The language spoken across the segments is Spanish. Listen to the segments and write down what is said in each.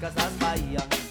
casas bahías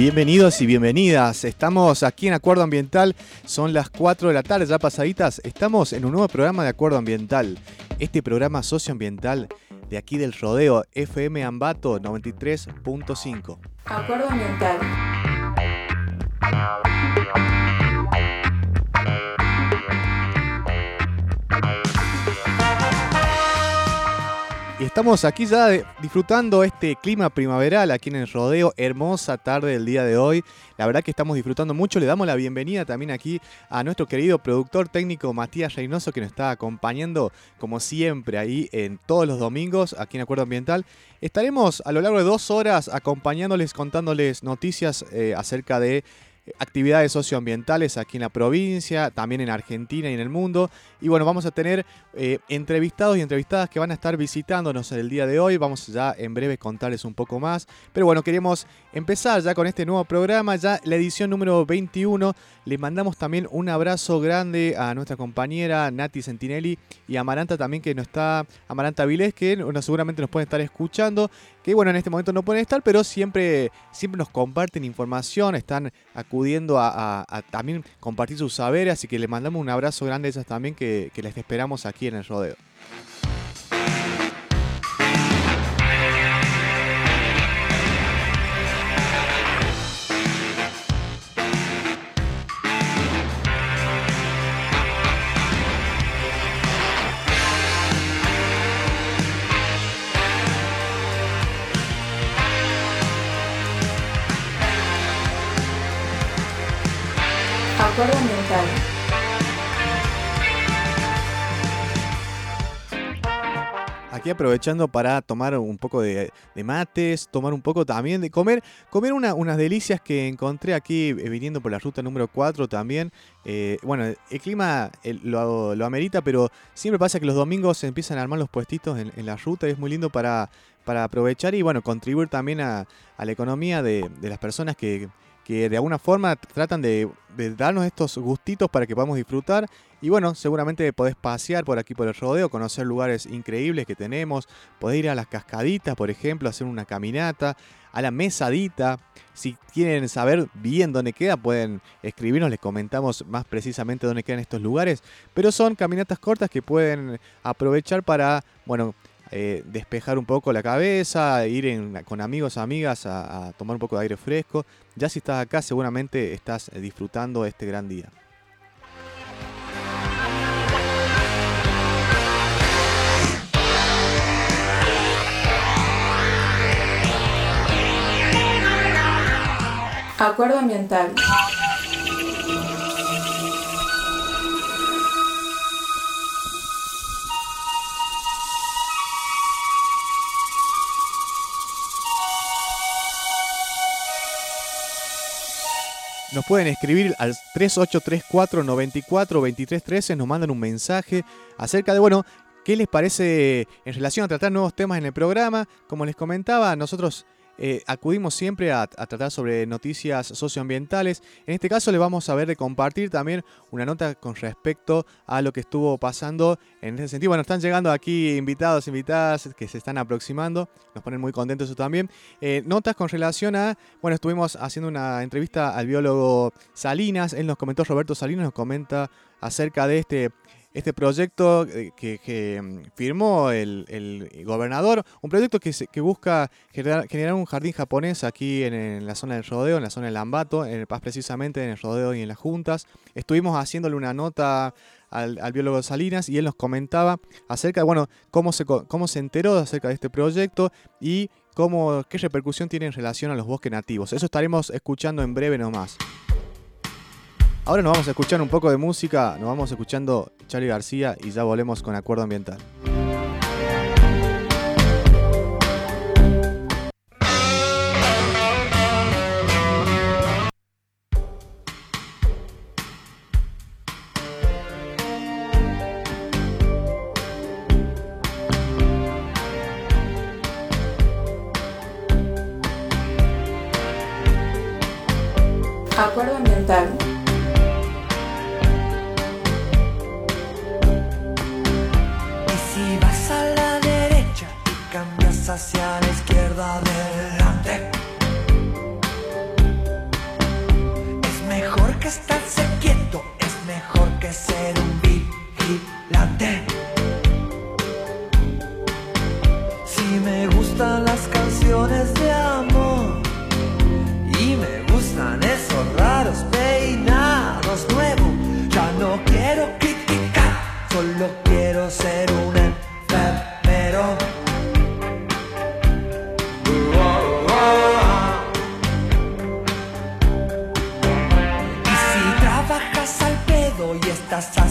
Bienvenidos y bienvenidas. Estamos aquí en Acuerdo Ambiental. Son las 4 de la tarde, ya pasaditas. Estamos en un nuevo programa de Acuerdo Ambiental. Este programa socioambiental de aquí del Rodeo FM Ambato 93.5. Acuerdo ambiental. Estamos aquí ya disfrutando este clima primaveral aquí en el rodeo. Hermosa tarde del día de hoy. La verdad que estamos disfrutando mucho. Le damos la bienvenida también aquí a nuestro querido productor técnico Matías Reynoso que nos está acompañando como siempre ahí en todos los domingos aquí en Acuerdo Ambiental. Estaremos a lo largo de dos horas acompañándoles, contándoles noticias eh, acerca de actividades socioambientales aquí en la provincia, también en Argentina y en el mundo. Y bueno, vamos a tener eh, entrevistados y entrevistadas que van a estar visitándonos el día de hoy. Vamos ya en breve contarles un poco más. Pero bueno, queremos empezar ya con este nuevo programa, ya la edición número 21. Le mandamos también un abrazo grande a nuestra compañera Nati Sentinelli y a Amaranta también que no está, Amaranta Vilés, que seguramente nos pueden estar escuchando. Que bueno, en este momento no pueden estar, pero siempre, siempre nos comparten información, están acudiendo a, también compartir sus saberes, así que les mandamos un abrazo grande a ellas también que les esperamos aquí en el rodeo. Aprovechando para tomar un poco de, mates, tomar un poco también de comer, comer una- unas delicias que encontré aquí eh, viniendo por la ruta número 4 también. Eh, bueno, el clima lo, amerita, pero siempre pasa que los domingos se empiezan a armar los puestitos en, la ruta y es muy lindo para, para aprovechar y bueno, contribuir también a, a la economía de, de las personas que, que de alguna forma tratan de, darnos estos gustitos para que podamos disfrutar. Y bueno, seguramente podés pasear por aquí por el rodeo, conocer lugares increíbles que tenemos, podés ir a las cascaditas, por ejemplo, hacer una caminata, a la mesadita. Si quieren saber bien dónde queda, pueden escribirnos, les comentamos más precisamente dónde quedan estos lugares. Pero son caminatas cortas que pueden aprovechar para, bueno, eh, despejar un poco la cabeza, ir en- con amigos, amigas a, tomar un poco de aire fresco. Ya si estás acá, seguramente estás disfrutando este gran día. Acuerdo ambiental. Nos pueden escribir al 3834 94 23 13, nos mandan un mensaje acerca de, bueno, qué les parece en relación a tratar nuevos temas en el programa. Como les comentaba, nosotros eh, acudimos siempre a, tratar sobre noticias socioambientales. En este caso les vamos a ver de compartir también una nota con respecto a lo que estuvo pasando en ese sentido. Bueno, están llegando aquí invitados, invitadas que se están aproximando. Nos ponen muy contentos eso también. Eh, notas con relación a, bueno, estuvimos haciendo una entrevista al biólogo Salinas. Él nos comentó, Roberto Salinas nos comenta acerca de este este proyecto eh, que, mm, firmó el, el gobernador, un proyecto que, busca generar, un jardín japonés aquí en, la zona del rodeo, en la zona del Lambato, en el Paz precisamente, en el rodeo y en las juntas. Estuvimos haciéndole una nota al, al biólogo Salinas y él nos comentaba acerca de, bueno, cómo se, cómo se enteró acerca de este proyecto y cómo, qué repercusión tiene en relación a los bosques nativos. Eso estaremos escuchando en breve nomás. Ahora nos vamos a escuchar un poco de música, nos vamos escuchando Charlie García y ya volvemos con Acuerdo Ambiental. Cambias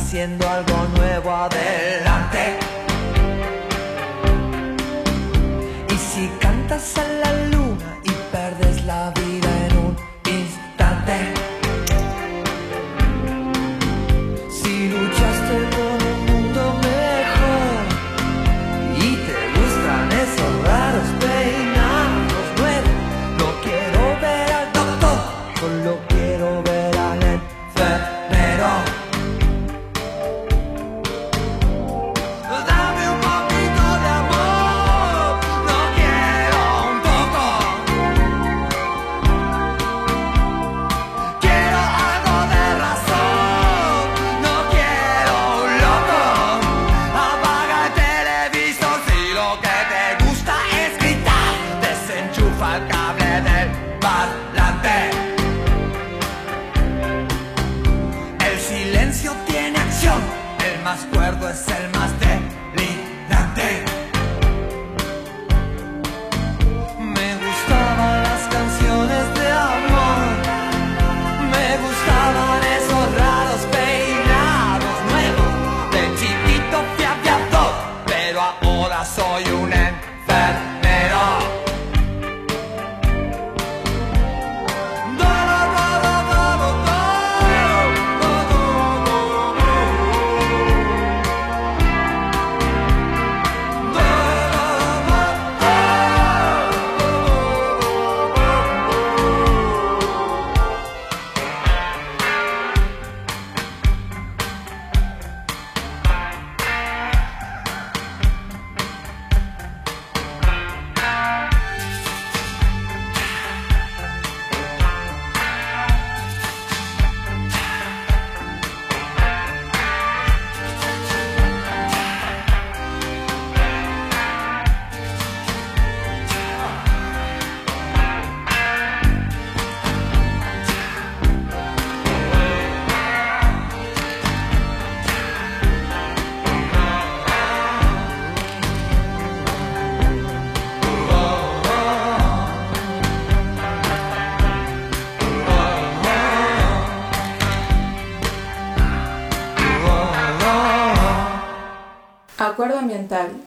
haciendo algo nuevo, adelante. Acuerdo ambiental.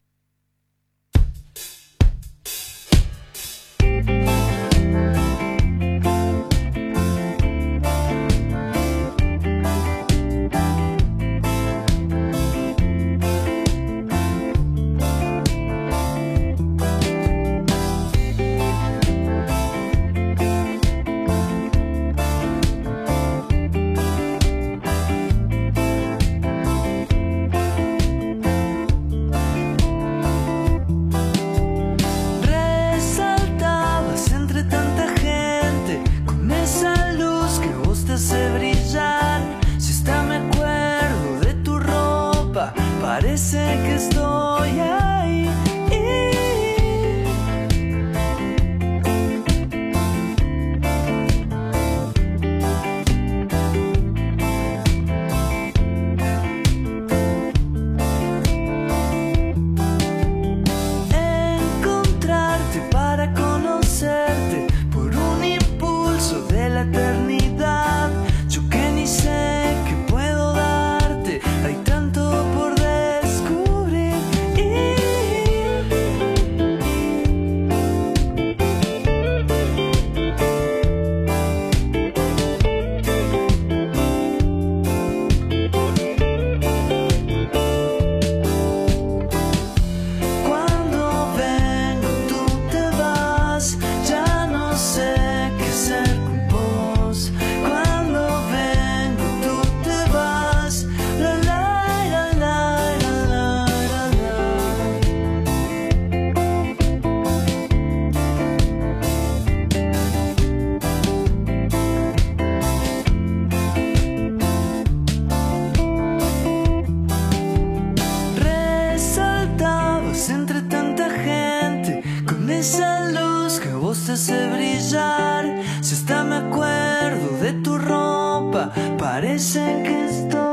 Parece que estoy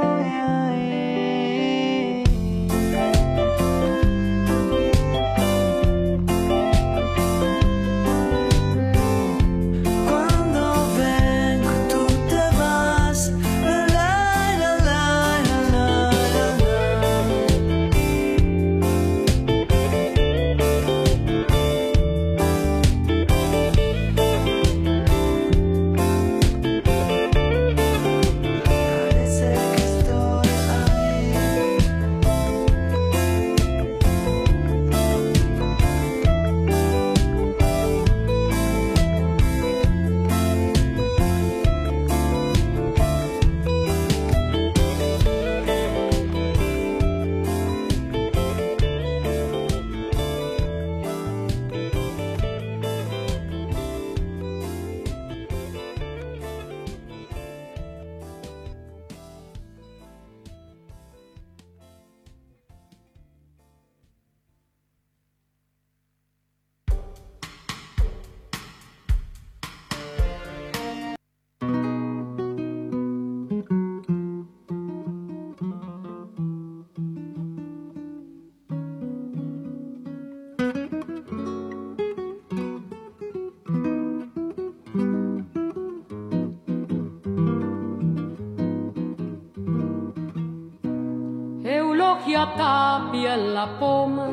tapia en la poma,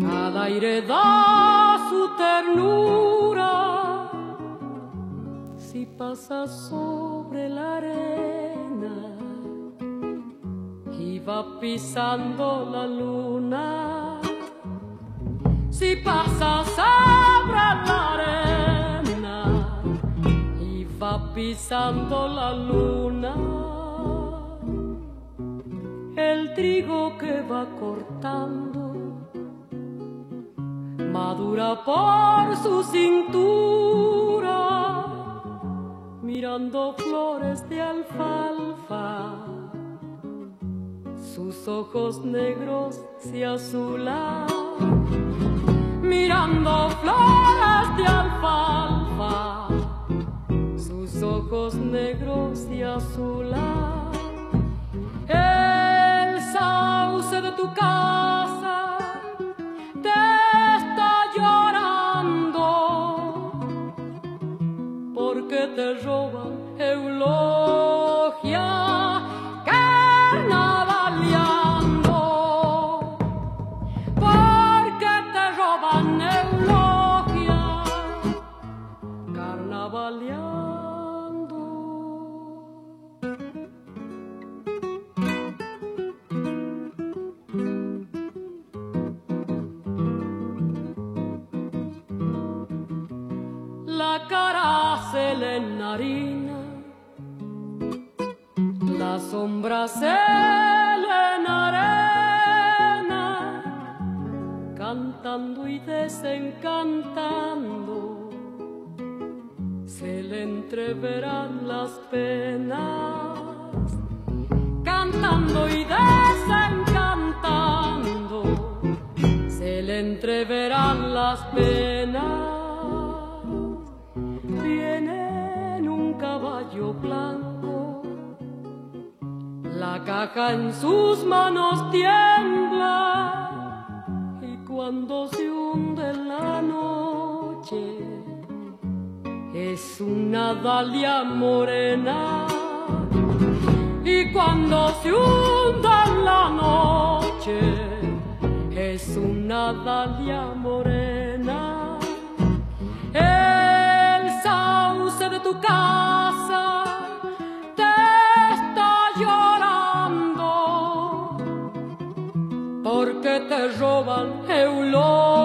cada aire da su ternura. Si pasa sobre la arena y va pisando la luna, si pasa sobre la arena y va pisando la luna el trigo que va cortando madura por su cintura, mirando flores de alfalfa. Sus ojos negros se azulan, mirando flores de alfalfa. Sus ojos negros se azulan. De tu casa te está llorando. Porque te roban eulogia harina. Las sombras en arena, cantando y desencantando, se le entreverán las penas, cantando y desencantando, se le entreverán las penas. Blanco, la caja en sus manos tiembla y cuando se hunde en la noche es una dalia morena. Y cuando se hunde en la noche es una dalia morena te roban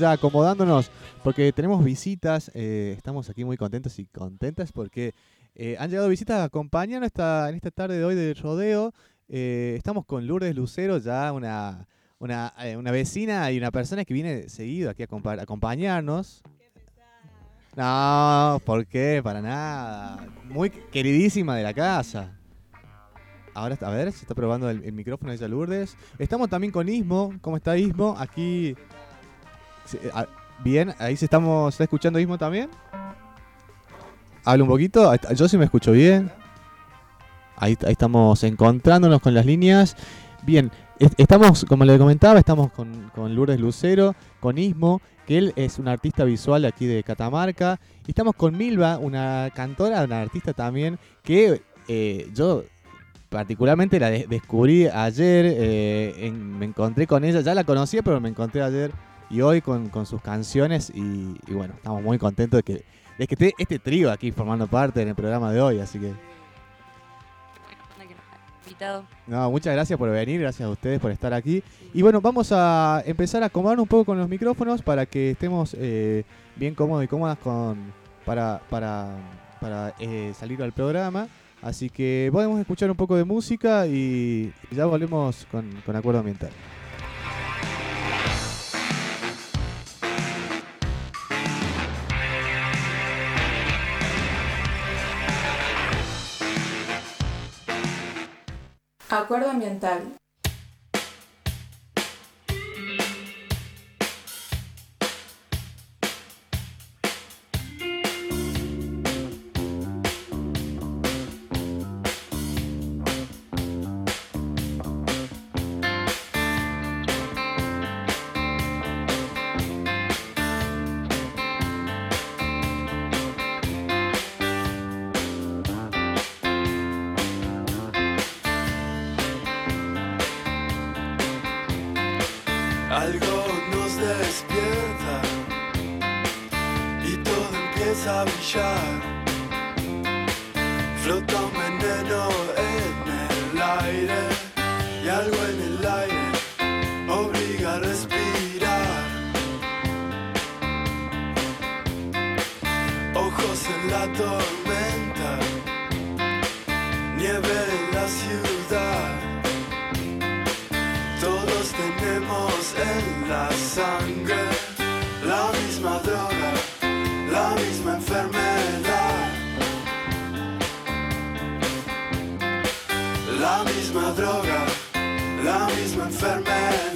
ya acomodándonos porque tenemos visitas. eh, estamos aquí muy contentos y contentas porque eh, han llegado visitas a acompañarnos esta, en esta tarde de hoy del rodeo. Eh, estamos con Lourdes Lucero, ya una, una, una vecina y una persona que viene seguido aquí a acompa- a acompañarnos. No, ¿por qué? Para nada. Muy queridísima de la casa. Ahora, a ver, se está probando el, el micrófono ella Lourdes. Estamos también con Ismo. ¿Cómo está Ismo? Aquí. Eh, ah, Bien, ahí se estamos. ¿Está escuchando Ismo también? Habla un poquito. Yo sí me escucho bien. Ahí, estamos encontrándonos con las líneas. Bien, est- estamos, como le comentaba, estamos con, con Lourdes Lucero, con Ismo, que él es un artista visual aquí de Catamarca. Y estamos con Milva, una cantora, una artista también, que eh, yo particularmente la de- descubrí ayer, eh, me encontré con ella, ya la conocía, pero me encontré ayer y hoy con, con sus canciones y, y bueno, estamos muy contentos de que, de que esté este trío aquí formando parte en el programa de hoy, así que Invitado. no, muchas gracias por venir, gracias a ustedes por estar aquí. Y bueno, vamos a empezar a acomodar un poco con los micrófonos para que estemos eh, bien cómodos y cómodas con, para, para, para eh, salir al programa. Así que podemos escuchar un poco de música y ya volvemos con, con Acuerdo Ambiental. Acuerdo ambiental. misma enfermedad. La misma droga, la misma enfermedad.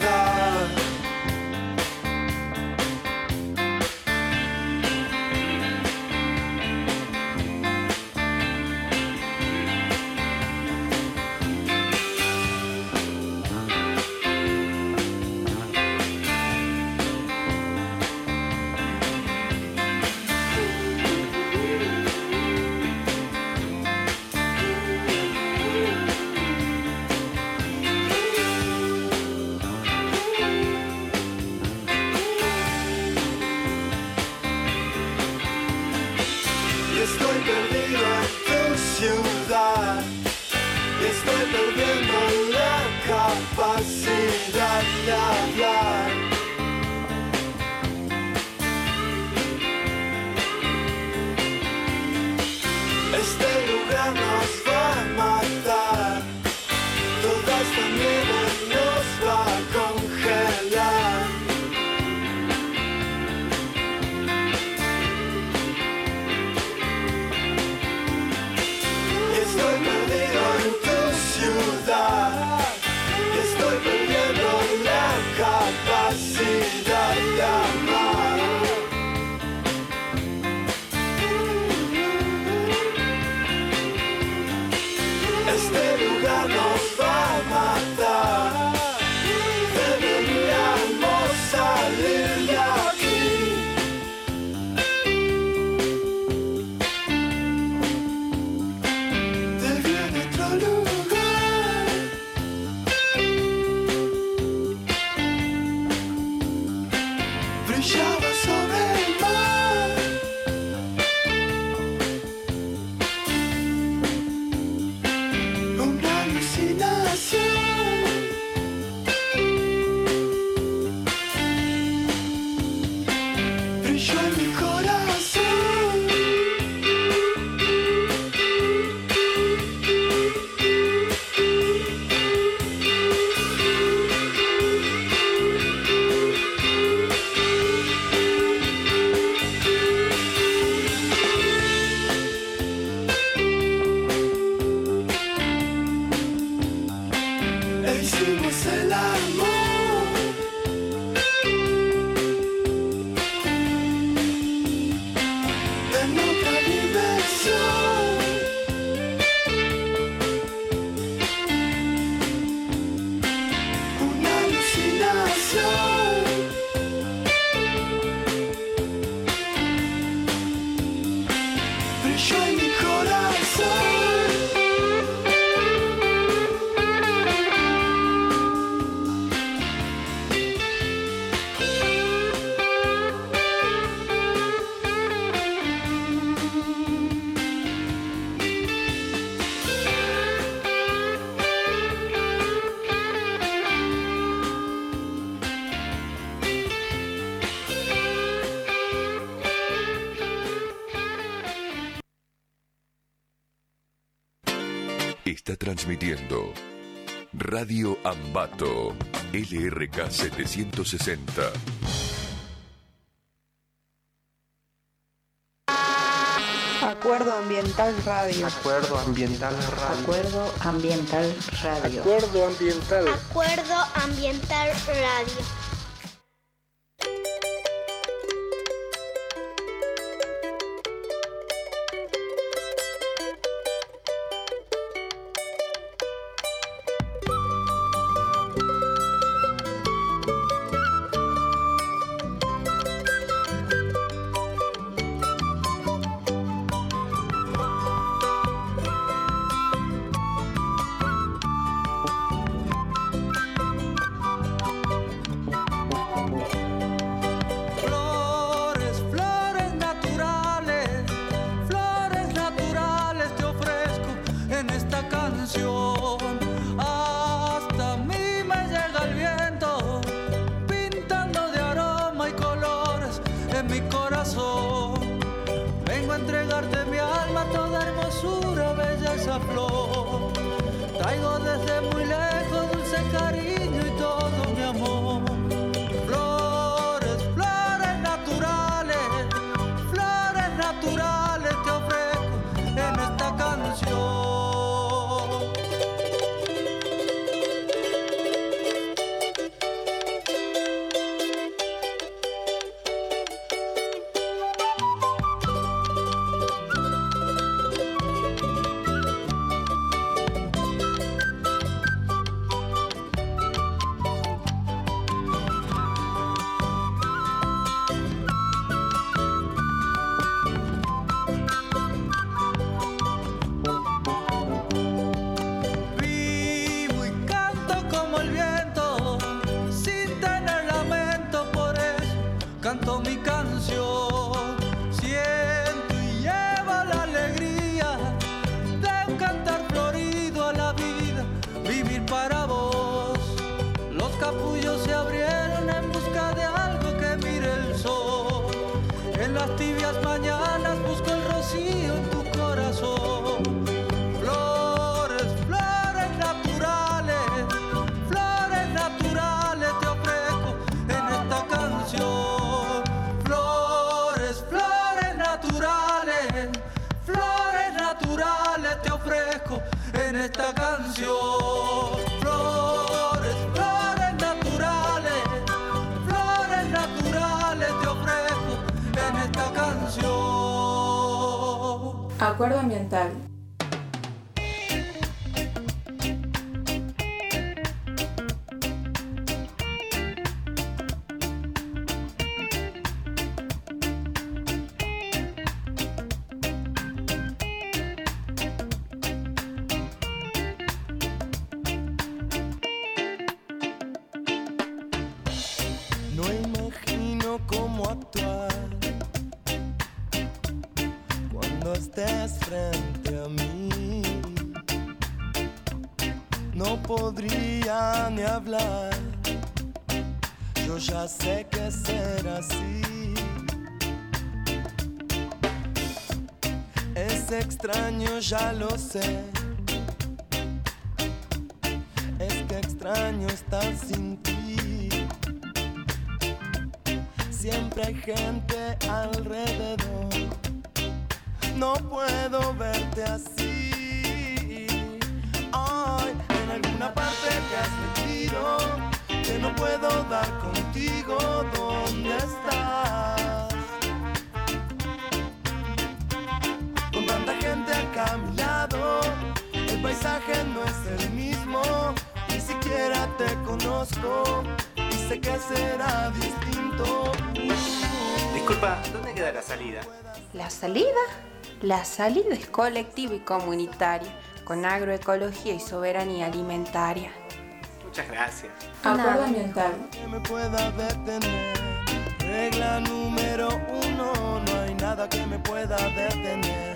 Transmitiendo Radio Ambato, LRK 760. Acuerdo Ambiental Radio. Acuerdo Ambiental Radio. Acuerdo Ambiental Radio. Acuerdo Ambiental. Acuerdo Ambiental Radio. Ya lo sé. La salida es colectiva y comunitaria, con agroecología y soberanía alimentaria. Muchas gracias. Acuerdo ambiental. que me pueda detener. Regla número uno, no hay nada que me pueda detener.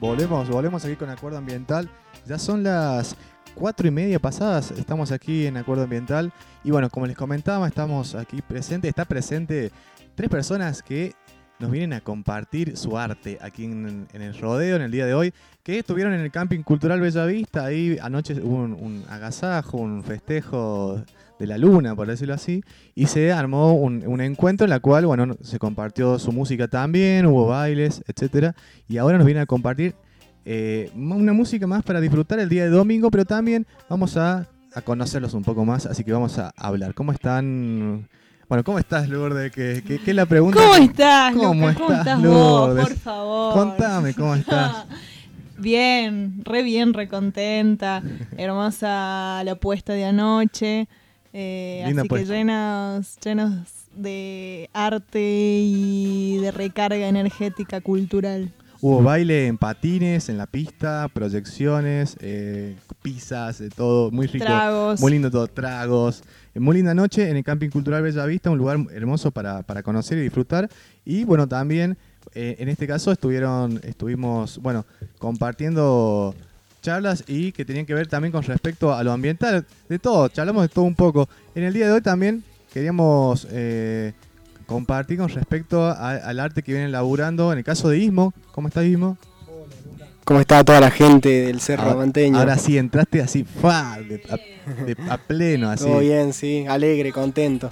Volvemos, volvemos aquí con Acuerdo Ambiental. Ya son las cuatro y media pasadas, estamos aquí en Acuerdo Ambiental. Y bueno, como les comentaba, estamos aquí presentes, está presente tres personas que nos vienen a compartir su arte aquí en, el rodeo en el día de hoy, que estuvieron en el Camping Cultural Bellavista, ahí anoche hubo un, agasajo, un festejo de la luna, por decirlo así, y se armó un, un encuentro en la cual, bueno, se compartió su música también, hubo bailes, etcétera, y ahora nos vienen a compartir eh, una música más para disfrutar el día de domingo, pero también vamos a, a conocerlos un poco más, así que vamos a hablar. ¿Cómo están? Bueno, ¿cómo estás, Lourdes? ¿Qué, qué, qué es la pregunta? ¿Cómo estás, ¿Cómo estás, ¿Cómo estás vos? Lourdes? Por favor. Contame, ¿cómo estás? Bien, re bien, re contenta. Hermosa la puesta de anoche. eh, Linda así puesta. que llenos, llenos de arte y de recarga energética cultural. Hubo baile en patines, en la pista, proyecciones, eh, pizzas, de todo, muy rico. Tragos. Muy lindo todo, tragos. Eh, Muy linda noche en el Camping Cultural Bella Vista, un lugar hermoso para, para conocer y disfrutar. Y bueno, también eh, en este caso estuvieron, estuvimos, bueno, compartiendo charlas y que tenían que ver también con respecto a lo ambiental, de todo, charlamos de todo un poco. En el día de hoy también queríamos eh, compartir con respecto al arte que vienen laburando, en el caso de Ismo, ¿cómo está Ismo? ¿Cómo está toda la gente del Cerro Ahora- Manteño? Ahora sí, entraste así, ¡fa! De, a, de- a pleno, así. Todo bien, sí, alegre, contento.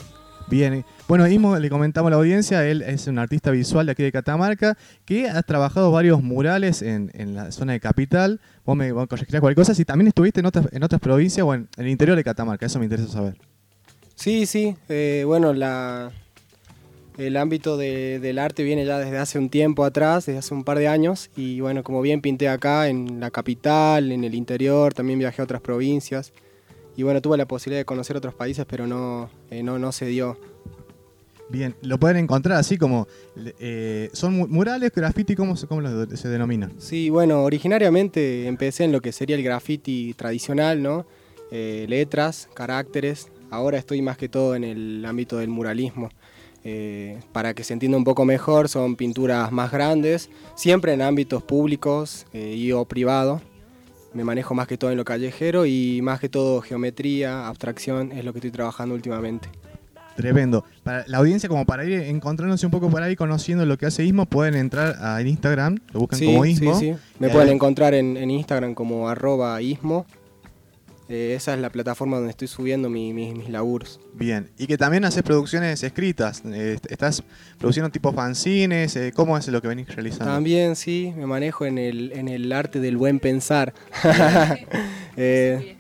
Bien. Bueno, Ismo, le comentamos a la audiencia, él es un artista visual de aquí de Catamarca, que ha trabajado varios murales en, en la zona de Capital. Vos me vos corregirás cualquier cosa, si también estuviste en otras, en otras provincias o en, en el interior de Catamarca, eso me interesa saber. Sí, sí, eh, bueno, la, el ámbito de- del arte viene ya desde hace un tiempo atrás, desde hace un par de años, y bueno, como bien pinté acá en la capital, en el interior, también viajé a otras provincias, y bueno, tuve la posibilidad de conocer otros países, pero no, eh, no, no se dio. Bien, lo pueden encontrar así como, eh, son mu- murales, graffiti, ¿cómo, se- cómo se denomina? Sí, bueno, originariamente empecé en lo que sería el graffiti tradicional, ¿no? Eh, letras, caracteres. Ahora estoy más que todo en el ámbito del muralismo. Eh, para que se entienda un poco mejor, son pinturas más grandes, siempre en ámbitos públicos eh, y o privados. me manejo más que todo en lo callejero y más que todo geometría, abstracción, es lo que estoy trabajando últimamente. Tremendo. Para la audiencia, como para ir encontrándose un poco por ahí, conociendo lo que hace Ismo, pueden entrar a Instagram, lo buscan Sí, como sí, Ismo. sí. Me Y pueden ahí- encontrar en, en Instagram como arroba ismo. Eh, esa es la plataforma donde estoy subiendo mi- mi- mis laburos. Bien, y que también haces producciones escritas. eh, estás produciendo tipo fanzines, eh, ¿cómo es lo que venís realizando? También sí, me manejo en el, en el arte del buen pensar. Eh,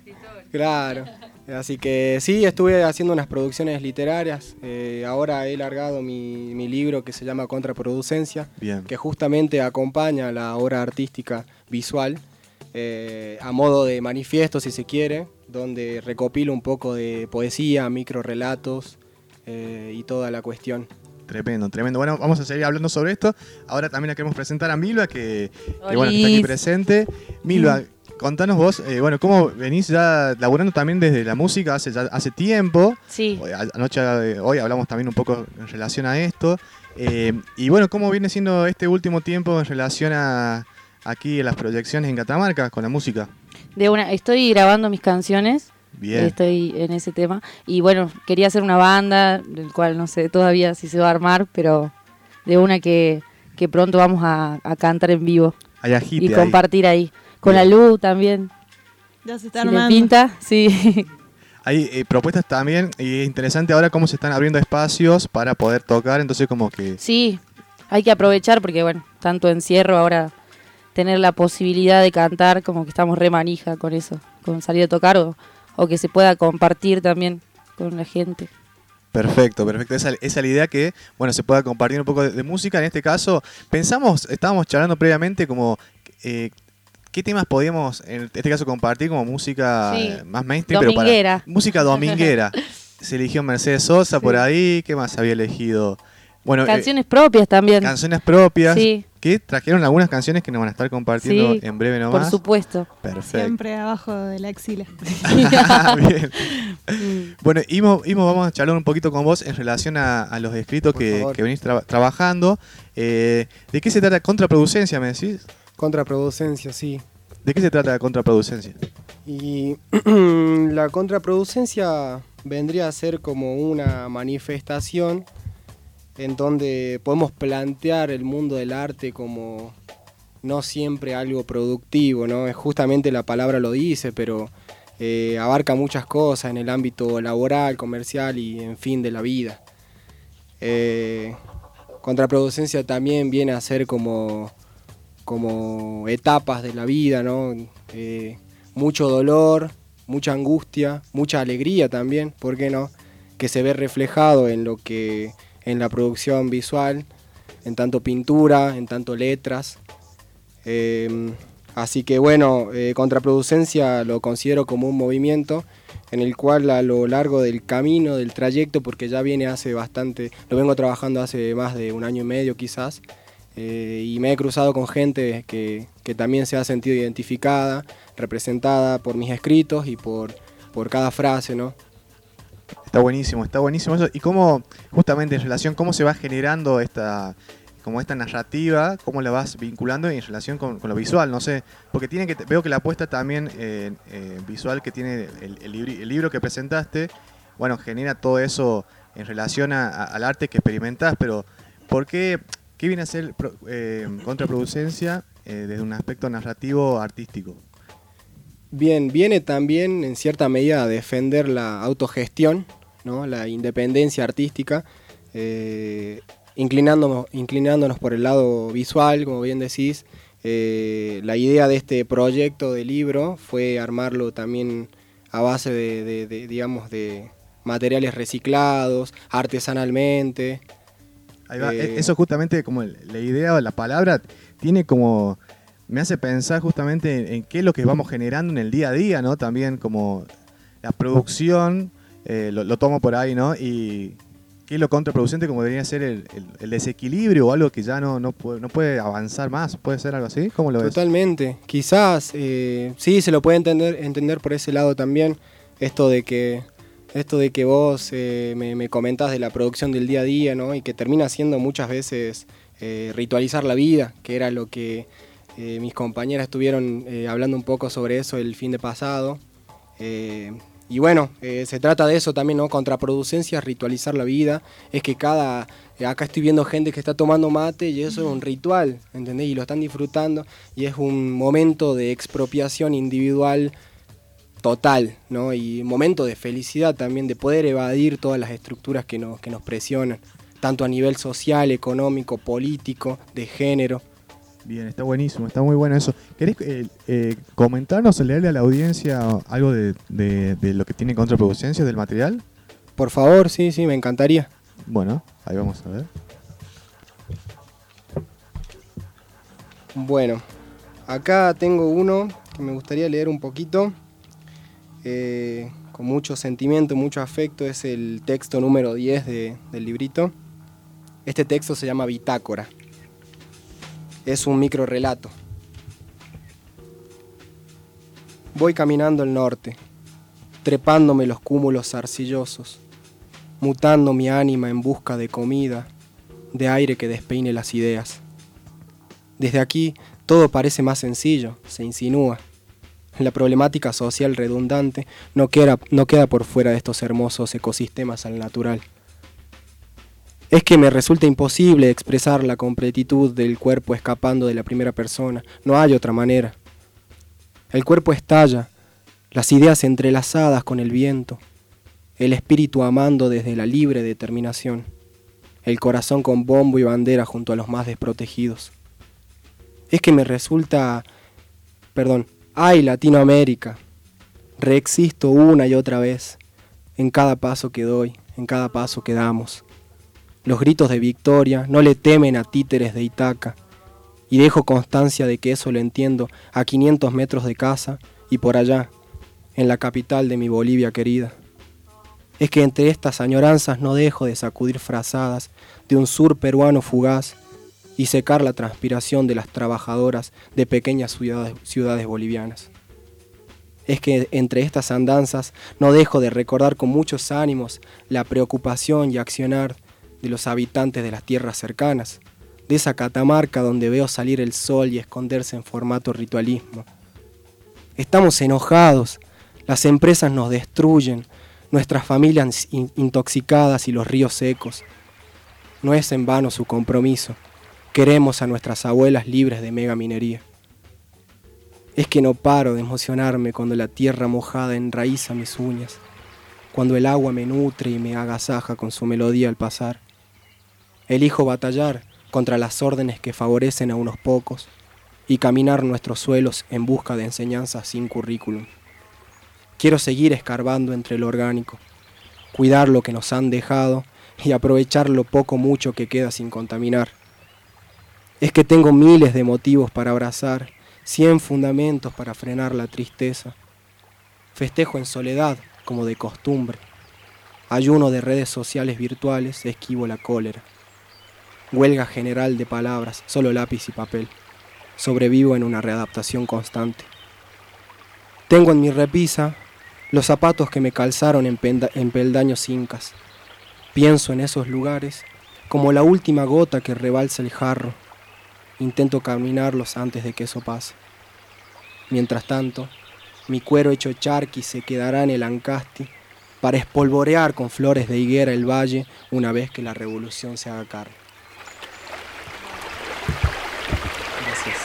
claro. Así que sí, estuve haciendo unas producciones literarias. Eh, ahora he largado mi, mi libro que se llama Contraproducencia, Bien. que justamente acompaña la obra artística visual eh, a modo de manifiesto, si se quiere, donde recopilo un poco de poesía, microrelatos eh, y toda la cuestión. Tremendo, tremendo. Bueno, vamos a seguir hablando sobre esto. Ahora también la queremos presentar a Milva, que, que, bueno, que está aquí presente. Milva, contanos vos, eh, bueno, cómo venís ya laburando también desde la música hace, ya- hace tiempo. Sí. Hoy, anoche, hoy hablamos también un poco en relación a esto. Eh, y bueno, ¿cómo viene siendo este último tiempo en relación a aquí en las proyecciones en Catamarca con la música? De una, estoy grabando mis canciones. Bien. Estoy en ese tema. Y bueno, quería hacer una banda, del cual no sé todavía si se va a armar, pero de una que, que pronto vamos a, a cantar en vivo. Y compartir ahí. Con la luz también. Ya se está Si le armando. pinta, sí. Hay eh, propuestas también y es interesante ahora cómo se están abriendo espacios para poder tocar, entonces como que... Sí, hay que aprovechar porque, bueno, tanto encierro ahora, tener la posibilidad de cantar, como que estamos re manija con eso, con salir a tocar o, o que se pueda compartir también con la gente. Perfecto, perfecto. Esa, esa es la idea que, bueno, se pueda compartir un poco de, de música. En este caso, pensamos, estábamos charlando previamente como eh, qué temas podíamos, en este caso, compartir como música Sí. eh, más mainstream, pero Dominguera. para música dominguera. se eligió Mercedes Sosa por ahí, ¿qué más había elegido? Bueno, eh, Canciones propias también. canciones propias. Sí. Que trajeron algunas canciones que nos van a estar compartiendo Sí, en breve por nomás. supuesto. Perfecto. Siempre abajo de la axila. Bien. Bueno, Imo, Imo, vamos a charlar un poquito con vos en relación a, a los escritos que, venís tra- trabajando. Eh, ¿De qué se trata contraproducencia, me decís? Contraproducencia, sí. ¿De qué se trata la contraproducencia? Y la contraproducencia vendría a ser como una manifestación en donde podemos plantear el mundo del arte como no siempre algo productivo, ¿no? Justamente la palabra lo dice, pero eh, abarca muchas cosas en el ámbito laboral, comercial y en fin de la vida. Eh, contraproducencia también viene a ser como, como etapas de la vida, ¿no? Eh, mucho dolor, mucha angustia, mucha alegría también, ¿por qué no? Que se ve reflejado en lo que en la producción visual, en tanto pintura, en tanto letras. Eh, así que bueno, eh, contraproducencia lo considero como un movimiento en el cual a lo largo del camino, del trayecto, porque ya viene hace bastante, lo vengo trabajando hace más de un año y medio quizás, eh, y me he cruzado con gente que, que también se ha sentido identificada, representada por mis escritos y por, por cada frase, ¿no? Está buenísimo, está buenísimo eso. Y cómo, justamente en relación, cómo se va generando esta como esta narrativa, cómo la vas vinculando en relación con, lo visual, no sé, porque tiene que veo que la apuesta también eh, eh, visual que tiene el, el el libro que presentaste, bueno, genera todo eso en relación al arte que experimentás, pero ¿por qué, qué viene a ser eh, contraproducencia eh, desde un aspecto narrativo artístico? Bien, viene también en cierta medida a defender la autogestión, ¿no? la independencia artística, eh, inclinándonos, inclinándonos por el lado visual, como bien decís. Eh, la idea de este proyecto de libro fue armarlo también a base de, de- de, digamos, de materiales reciclados, artesanalmente. Ahí va. Eh, E- Eso justamente como la idea o la palabra tiene como... Me hace pensar justamente en, qué es lo que vamos generando en el día a día, ¿no? También como la producción, eh, lo, tomo por ahí, ¿no? Y qué es lo contraproducente como debería ser el, desequilibrio o algo que ya no, no, puede, avanzar más. ¿Puede ser algo así? ¿Cómo lo ves? Totalmente. Quizás, eh, sí, se lo puede entender, entender por ese lado también. Esto de que, esto de que vos eh, me, me comentás de la producción del día a día, ¿no? Y que termina siendo muchas veces ritualizar la vida, que era lo que, Eh, mis compañeras estuvieron eh, hablando un poco sobre eso el fin de pasado. Eh, y bueno, se trata de eso también, ¿no? Contraproducencia, ritualizar la vida. Es que cada. acá estoy viendo gente que está tomando mate y eso es un ritual, ¿entendés? Y lo están disfrutando y es un momento de expropiación individual total, ¿no? Y momento de felicidad también, de poder evadir todas las estructuras que nos, que nos presionan, tanto a nivel social, económico, político, de género. Bien, está buenísimo, está muy bueno eso. ¿Querés eh, eh, comentarnos, leerle a la audiencia algo de, de- de lo que tiene contraproducencia del material? Por favor, sí, sí, me encantaría. Bueno, ahí vamos a ver. Bueno, acá tengo uno que me gustaría leer un poquito, eh, con mucho sentimiento, mucho afecto, es el texto número 10 de- del librito. Este texto se llama Bitácora. Es un micro relato. Voy caminando el norte, trepándome los cúmulos arcillosos, mutando mi ánima en busca de comida, de aire que despeine las ideas. Desde aquí todo parece más sencillo, se insinúa. La problemática social redundante no queda, no queda por fuera de estos hermosos ecosistemas al natural. Es que me resulta imposible expresar la completitud del cuerpo escapando de la primera persona. No hay otra manera. El cuerpo estalla, las ideas entrelazadas con el viento, el espíritu amando desde la libre determinación, el corazón con bombo y bandera junto a los más desprotegidos. Es que me resulta... Perdón, ay Latinoamérica, reexisto una y otra vez, en cada paso que doy, en cada paso que damos. Los gritos de victoria no le temen a títeres de Itaca, y dejo constancia de que eso lo entiendo a 500 metros de casa y por allá, en la capital de mi Bolivia querida. Es que entre estas añoranzas no dejo de sacudir frazadas de un sur peruano fugaz y secar la transpiración de las trabajadoras de pequeñas ciudades, ciudades bolivianas. Es que entre estas andanzas no dejo de recordar con muchos ánimos la preocupación y accionar de los habitantes de las tierras cercanas, de esa catamarca donde veo salir el sol y esconderse en formato ritualismo. Estamos enojados, las empresas nos destruyen, nuestras familias in- intoxicadas y los ríos secos. No es en vano su compromiso. Queremos a nuestras abuelas libres de mega minería. Es que no paro de emocionarme cuando la tierra mojada enraiza mis uñas, cuando el agua me nutre y me agasaja con su melodía al pasar. Elijo batallar contra las órdenes que favorecen a unos pocos y caminar nuestros suelos en busca de enseñanzas sin currículum. Quiero seguir escarbando entre lo orgánico, cuidar lo que nos han dejado y aprovechar lo poco mucho que queda sin contaminar. Es que tengo miles de motivos para abrazar, cien fundamentos para frenar la tristeza. Festejo en soledad, como de costumbre. Ayuno de redes sociales virtuales, esquivo la cólera. Huelga general de palabras, solo lápiz y papel. Sobrevivo en una readaptación constante. Tengo en mi repisa los zapatos que me calzaron en, peldaños incas. Pienso en esos lugares como la última gota que rebalsa el jarro. Intento caminarlos antes de que eso pase. Mientras tanto, mi cuero hecho charqui se quedará en el Ancasti para espolvorear con flores de higuera el valle una vez que la revolución se haga carne. Gracias.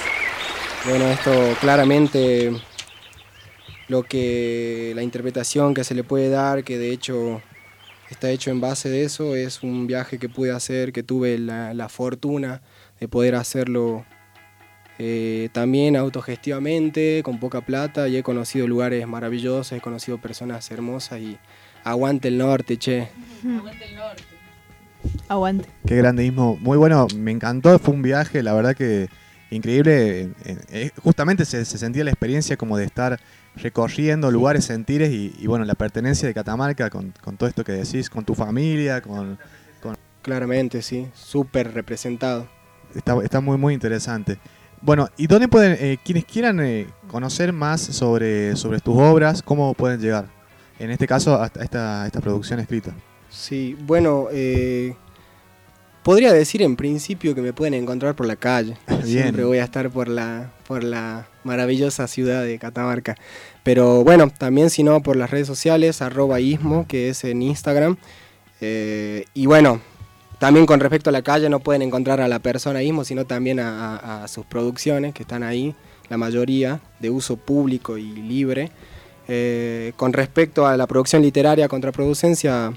Bueno, esto claramente lo que la interpretación que se le puede dar, que de hecho está hecho en base de eso, es un viaje que pude hacer, que tuve la, la fortuna de poder hacerlo eh, también autogestivamente, con poca plata, y he conocido lugares maravillosos, he conocido personas hermosas y aguante el norte, che. Aguante. Qué grandismo. Muy bueno, me encantó. Fue un viaje, la verdad que increíble. Eh, justamente se, se sentía la experiencia como de estar recorriendo lugares, sentires y, y, bueno, la pertenencia de Catamarca con, con todo esto que decís, con tu familia, con... con... Claramente, sí. Súper representado. Está, está muy, muy interesante. Bueno, ¿y dónde pueden, eh, quienes quieran eh, conocer más sobre, sobre tus obras, cómo pueden llegar? En este caso, a esta, a esta producción escrita. Sí, bueno, eh, podría decir en principio que me pueden encontrar por la calle. Bien. Siempre voy a estar por la, por la maravillosa ciudad de Catamarca. Pero bueno, también si no por las redes sociales, arroba ismo, que es en Instagram. Eh, y bueno, también con respecto a la calle no pueden encontrar a la persona ismo, sino también a, a- a sus producciones que están ahí, la mayoría de uso público y libre. Eh, con respecto a la producción literaria contraproducencia,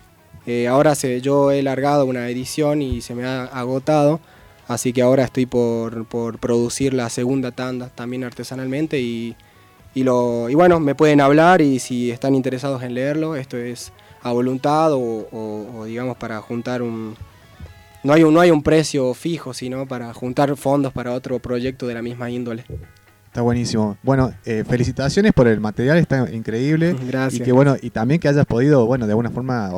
eh, ahora se, yo he largado una edición y se me ha agotado, así que ahora estoy por, por producir la segunda tanda también artesanalmente y, y, lo, y bueno, me pueden hablar y si están interesados en leerlo, esto es a voluntad o, o- o digamos para juntar un... No hay, un, no hay un precio fijo, sino para juntar fondos para otro proyecto de la misma índole. Está buenísimo. Bueno, eh, felicitaciones por el material, está increíble. Gracias. Y que bueno, y también que hayas podido, bueno, de alguna forma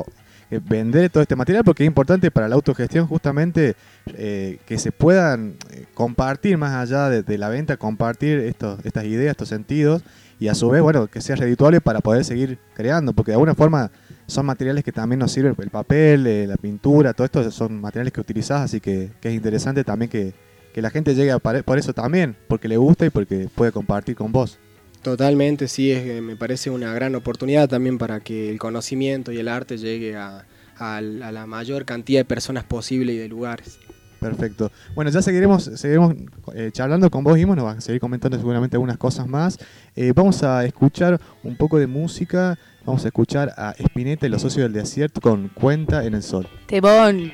vender todo este material porque es importante para la autogestión justamente eh, que se puedan eh, compartir más allá de, la venta, compartir estos, estas ideas, estos sentidos y a su vez, bueno, que sea redituable para poder seguir creando, porque de alguna forma son materiales que también nos sirven, el papel, eh, la pintura, todo esto son materiales que utilizás, así que, es interesante también que, que la gente llegue a por eso también, porque le gusta y porque puede compartir con vos. Totalmente, sí, es, me parece una gran oportunidad también para que el conocimiento y el arte llegue a, a l- a la mayor cantidad de personas posible y de lugares. Perfecto. Bueno, ya seguiremos, seguiremos eh, charlando con vos, Imo, nos vas a seguir comentando seguramente algunas cosas más. Eh, vamos a escuchar un poco de música, vamos a escuchar a Spinetta y los socios del desierto con Cuenta en el Sol. Tebón.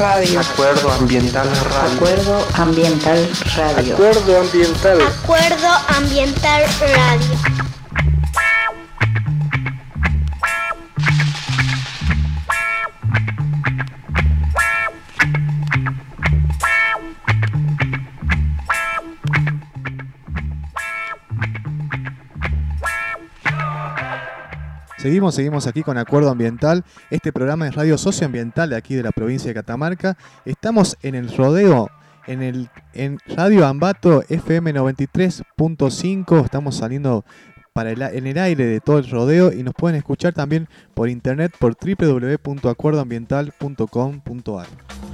Radio. Acuerdo Ambiental Radio. Acuerdo Ambiental Radio. Acuerdo Ambiental. Acuerdo Ambiental Radio. Seguimos, seguimos aquí con Acuerdo Ambiental, este programa de radio socioambiental de aquí de la provincia de Catamarca. Estamos en el rodeo, en el en Radio Ambato FM 93.5, estamos saliendo para en el aire de todo el rodeo y nos pueden escuchar también por internet por www.acuerdoambiental.com.ar.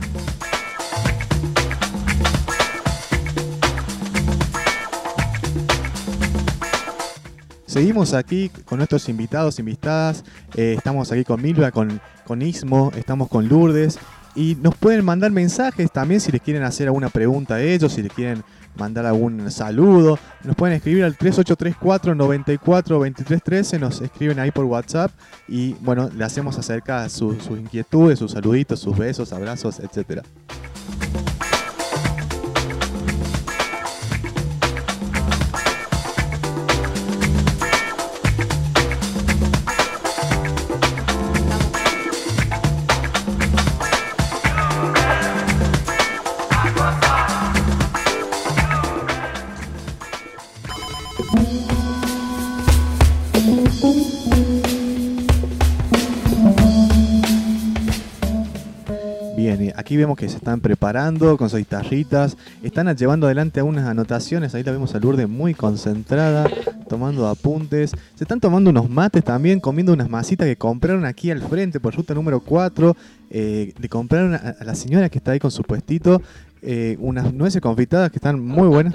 Seguimos aquí con nuestros invitados, invitadas. Eh, estamos aquí con Milva, con, con Ismo, estamos con Lourdes. Y nos pueden mandar mensajes también si les quieren hacer alguna pregunta a ellos, si les quieren mandar algún saludo. Nos pueden escribir al 3834 94 23 13. Nos escriben ahí por WhatsApp. Y bueno, le hacemos acerca sus, sus inquietudes, sus saluditos, sus besos, abrazos, etcétera. Aquí vemos que se están preparando con sus guitarritas, están llevando adelante algunas anotaciones, ahí la vemos a Lourdes muy concentrada, tomando apuntes, se están tomando unos mates también, comiendo unas masitas que compraron aquí al frente por ruta número 4, eh, le compraron a, la señora que está ahí con su puestito eh, unas nueces confitadas que están muy buenas.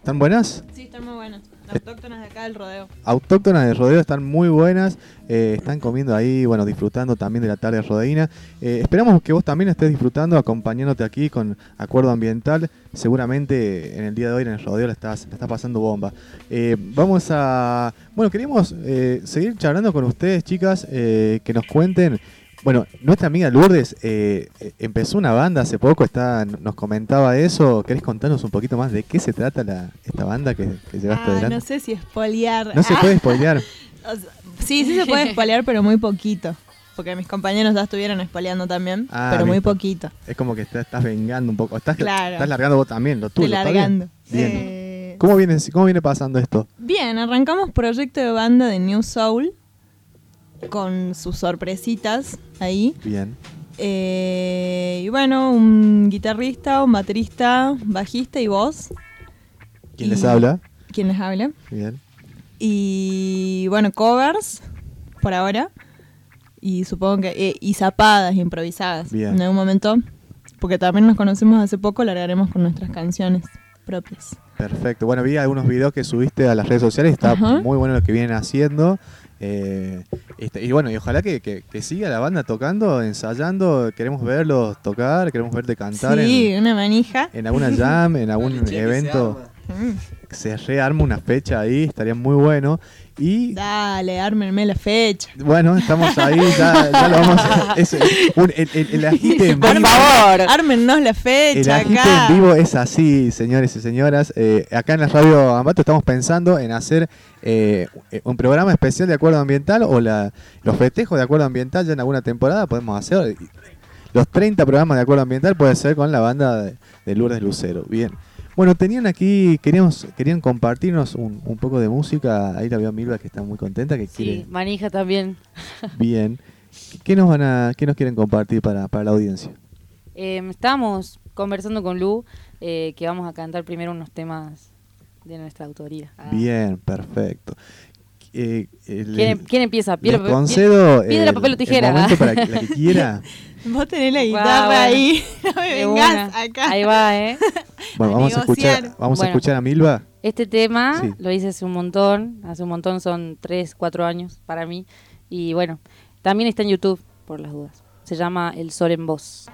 ¿Están buenas? Sí, están muy buenas. Autóctonas de acá del rodeo. autóctonas de rodeo están muy buenas, eh, están comiendo ahí, bueno, disfrutando también de la tarde rodeína. Eh, esperamos que vos también estés disfrutando, acompañándote aquí con Acuerdo Ambiental. Seguramente en el día de hoy en el rodeo la estás, la estás pasando bomba. Eh, vamos a, bueno, queremos eh, seguir charlando con ustedes, chicas, que nos cuenten. Bueno, nuestra amiga Lourdes eh, eh, empezó una banda hace poco, está, nos comentaba eso. ¿Querés contarnos un poquito más de qué se trata la, esta banda que, que llevaste Ah, adelante? no sé si espolear. No se Ah. puede spoilear. O sea, sí, sí se puede espolear, pero muy poquito. Porque mis compañeros ya estuvieron espoleando también, Ah, pero muy poquito. Es como que estás, estás vengando un poco. Estás, Claro. estás largando vos también, lo tuyo. Estoy ¿está bien? largando. Bien. Eh, ¿Cómo, viene, ¿Cómo viene pasando esto? Bien, arrancamos proyecto de banda de New Soul con sus sorpresitas ahí. Bien. Eh, y bueno, un guitarrista, un baterista, bajista y voz. ¿Quién Y- les habla? ¿Quién les habla? Bien. Y bueno, covers por ahora. Y supongo que. eh, y zapadas improvisadas. Bien. En algún momento. Porque también nos conocemos hace poco, largaremos con nuestras canciones propias. Perfecto. Bueno, vi algunos videos que subiste a las redes sociales. Está Ajá. muy bueno lo que vienen haciendo. Eh, este, y bueno, y ojalá que, que- que siga la banda tocando, ensayando. Queremos verlos tocar, queremos verte cantar sí, en, una manija. en alguna jam, en algún evento. Mm. Se rearma una fecha ahí, estaría muy bueno. Y Dale, ármenme la fecha. Bueno, estamos ahí, ya, ya lo vamos a es, un- el, el- el agite en Por vivo. favor. Ármennos la El fecha agite acá. en vivo es así, señores y señoras. Eh, acá en la radio Ambato estamos pensando en hacer eh, un programa especial de acuerdo ambiental o la, los festejos de acuerdo ambiental ya en alguna temporada podemos hacer. Los 30 programas de acuerdo ambiental puede ser con la banda de, de Lourdes Lucero. Bien. Bueno, tenían aquí, queríamos, querían compartirnos un, un poco de música. Ahí la veo a Milva que está muy contenta, que quiere Sí, manija también. Bien. ¿Qué nos van a, qué nos quieren compartir para, para la audiencia? Eh, estábamos conversando con Lu eh, que vamos a cantar primero unos temas de nuestra autoría. Ah. Bien, perfecto. Eh, eh, ¿Quién, le- em- quién empieza? les Piedra, concedo piedra, el- papel o el tijera. momento para que la que quiera. Vos tenés la guitarra bueno. ahí. No me De vengas una. acá. Ahí va, ¿eh? Bueno, A vamos a escuchar, vamos a escuchar a Milva. Este tema Sí. lo hice hace un montón, hace un montón son 3, 4 años para mí. Y bueno, también está en YouTube, por las dudas. Se llama El Sol en Voz.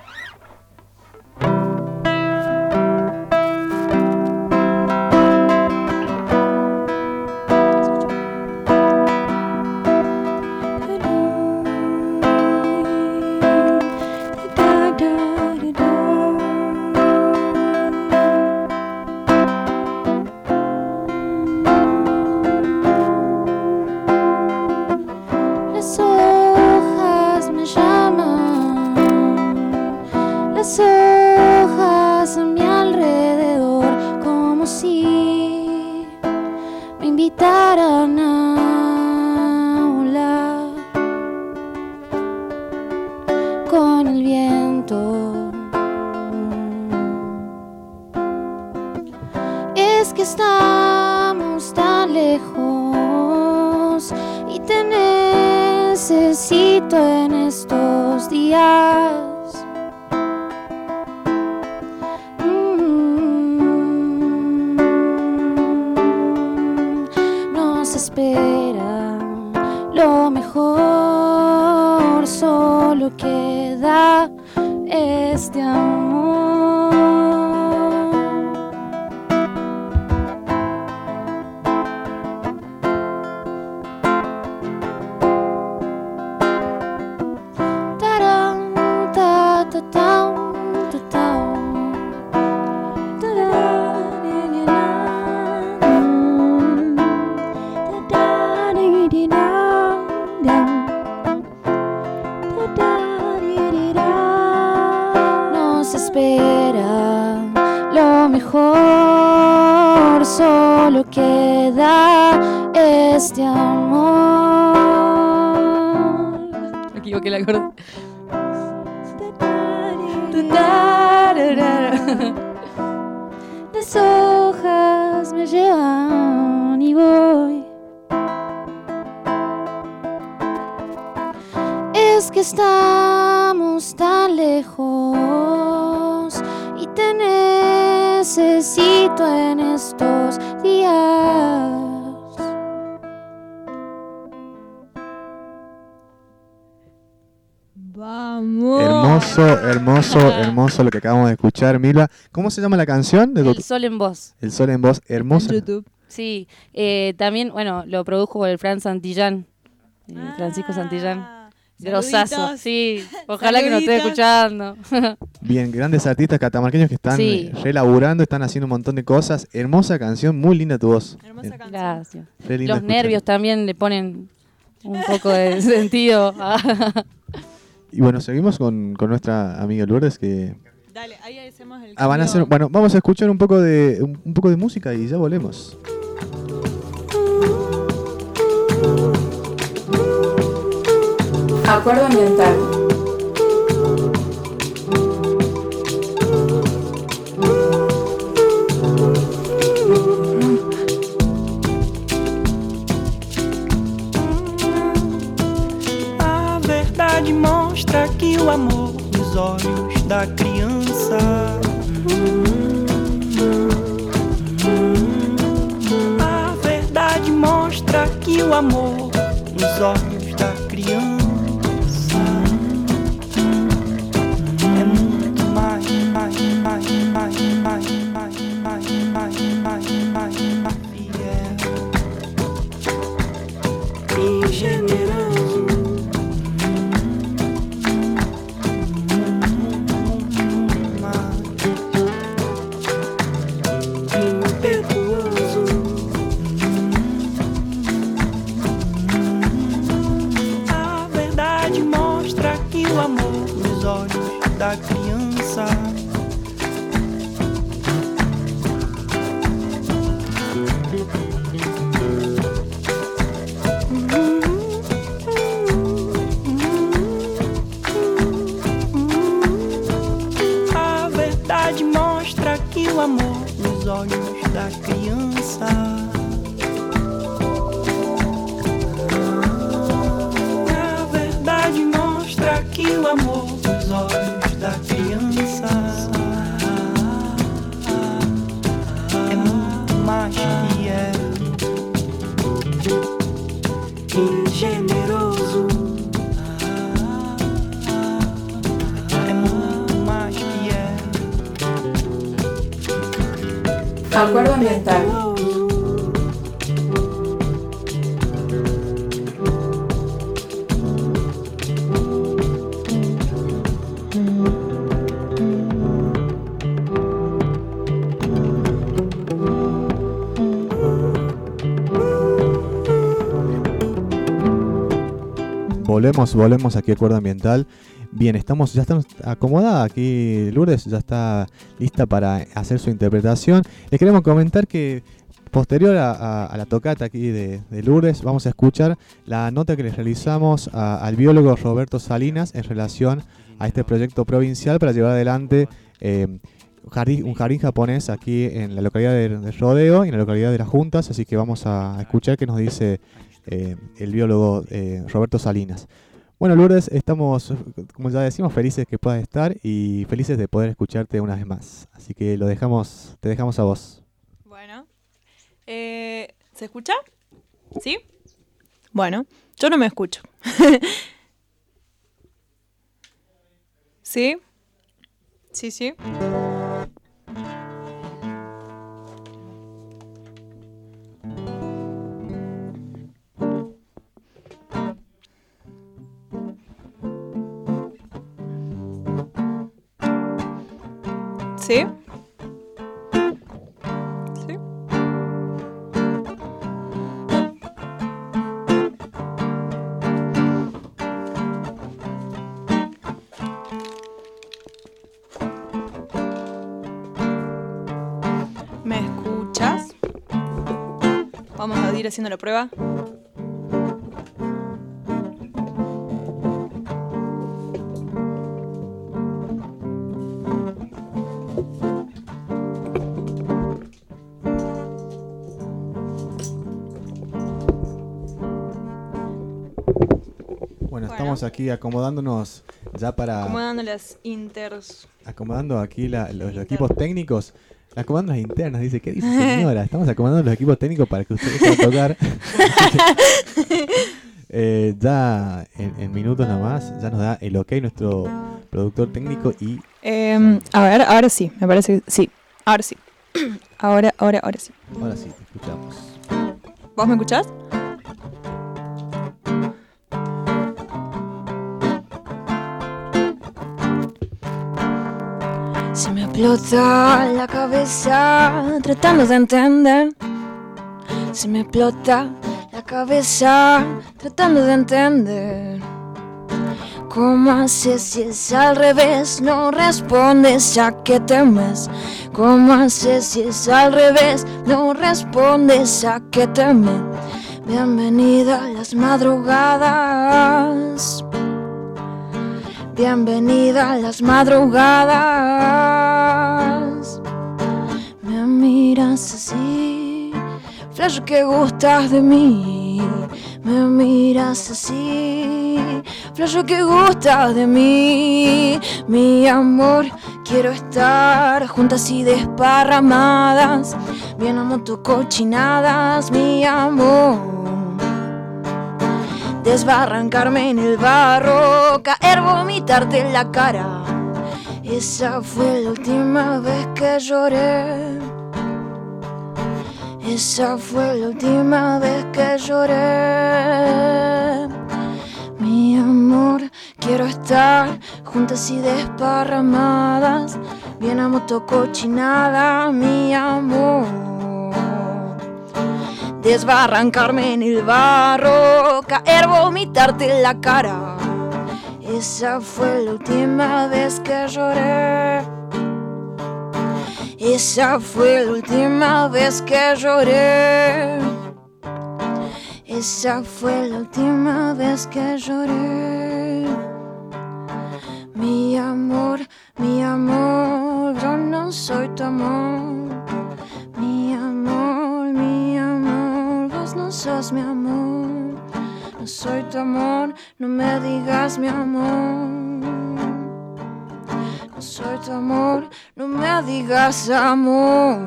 Hermoso lo que acabamos de escuchar, Mila. ¿Cómo se llama la canción? De El Sol en Voz. El Sol en Voz, hermosa. Sí, eh, también, bueno, lo produjo el Fran Santillán, eh, Francisco Santillán. Grosazo, sí. Ojalá que nos esté escuchando. Bien, grandes artistas catamarqueños que están Sí. relaburando, están haciendo un montón de cosas. Hermosa canción, muy linda tu voz. Bien. Gracias. Re lindo Los escuchar. nervios también le ponen un poco de sentido. Y bueno, seguimos con, con nuestra amiga Lourdes que Dale, ahí hacemos el ah, van a hacer, bueno, vamos a escuchar un poco de un, un poco de música y ya volvemos. Acuerdo ambiental. Verdade mostra que o amor nos olhos da criança. A verdade mostra que o amor nos olhos Volvemos, volvemos aquí a Acuerdo Ambiental. Bien, estamos, ya estamos acomodada aquí. Lourdes ya está lista para hacer su interpretación. Les queremos comentar que posterior a, a- a la tocata aquí de, de Lourdes, vamos a escuchar la nota que les realizamos al biólogo Roberto Salinas en relación a este proyecto provincial para llevar adelante eh, un jardín, japonés aquí en la localidad de Rodeo y en la localidad de Las Juntas. Así que vamos a escuchar qué nos dice eh, el biólogo eh, Roberto Salinas. Bueno, Lourdes, estamos, como ya decimos, felices que puedas estar y felices de poder escucharte una vez más. Así que lo dejamos, te dejamos a vos. Bueno. Eh, ¿Se escucha? ¿Sí? Bueno, yo no me escucho. ¿Sí? Sí, sí. ¿Sí? ¿Sí? ¿Me escuchas? Vamos a ir haciendo la prueba. Estamos aquí acomodándonos ya para Acomodando las inters. acomodando aquí la- los, los equipos técnicos. Acomodando las internas, dice, ¿qué dice señora? Estamos acomodando los equipos técnicos para que ustedes puedan tocar. Eh, ya en, en minutos nada más, ya nos da el ok nuestro productor técnico y Em, a ver, ahora sí, me parece que sí. Ahora sí. Ahora, ahora, ahora sí. ahora sí, te escuchamos. ¿Vos me escuchás? Se me explota la cabeza tratando de entender. Se me explota la cabeza tratando de entender. ¿Cómo haces si es al revés? No respondes a qué temes. ¿Cómo haces si es al revés? No respondes a qué temes. Bienvenida a las madrugadas. Bienvenida a las madrugadas. Me miras así, flash que gustas de mí. Me miras así, flash que gustas de mí. Mi amor, quiero estar juntas y desparramadas. Bien amo tus cochinadas, mi amor desbarrancarme en el barro, caer, vomitarte en la cara. Esa fue la última vez que lloré. Esa fue la última vez que lloré. Mi amor, quiero estar juntas y desparramadas. Bien amo tu cochinada, mi amor desbarrancarme en el barro, caer, vomitarte en la cara. Esa fue la última vez que lloré. Esa fue la última vez que lloré. Esa fue la última vez que lloré. Mi amor, mi amor, yo no soy tu amor. Mi amor, sos mi amor. No soy tu amor, no me digas mi amor. No soy tu amor, no me digas amor.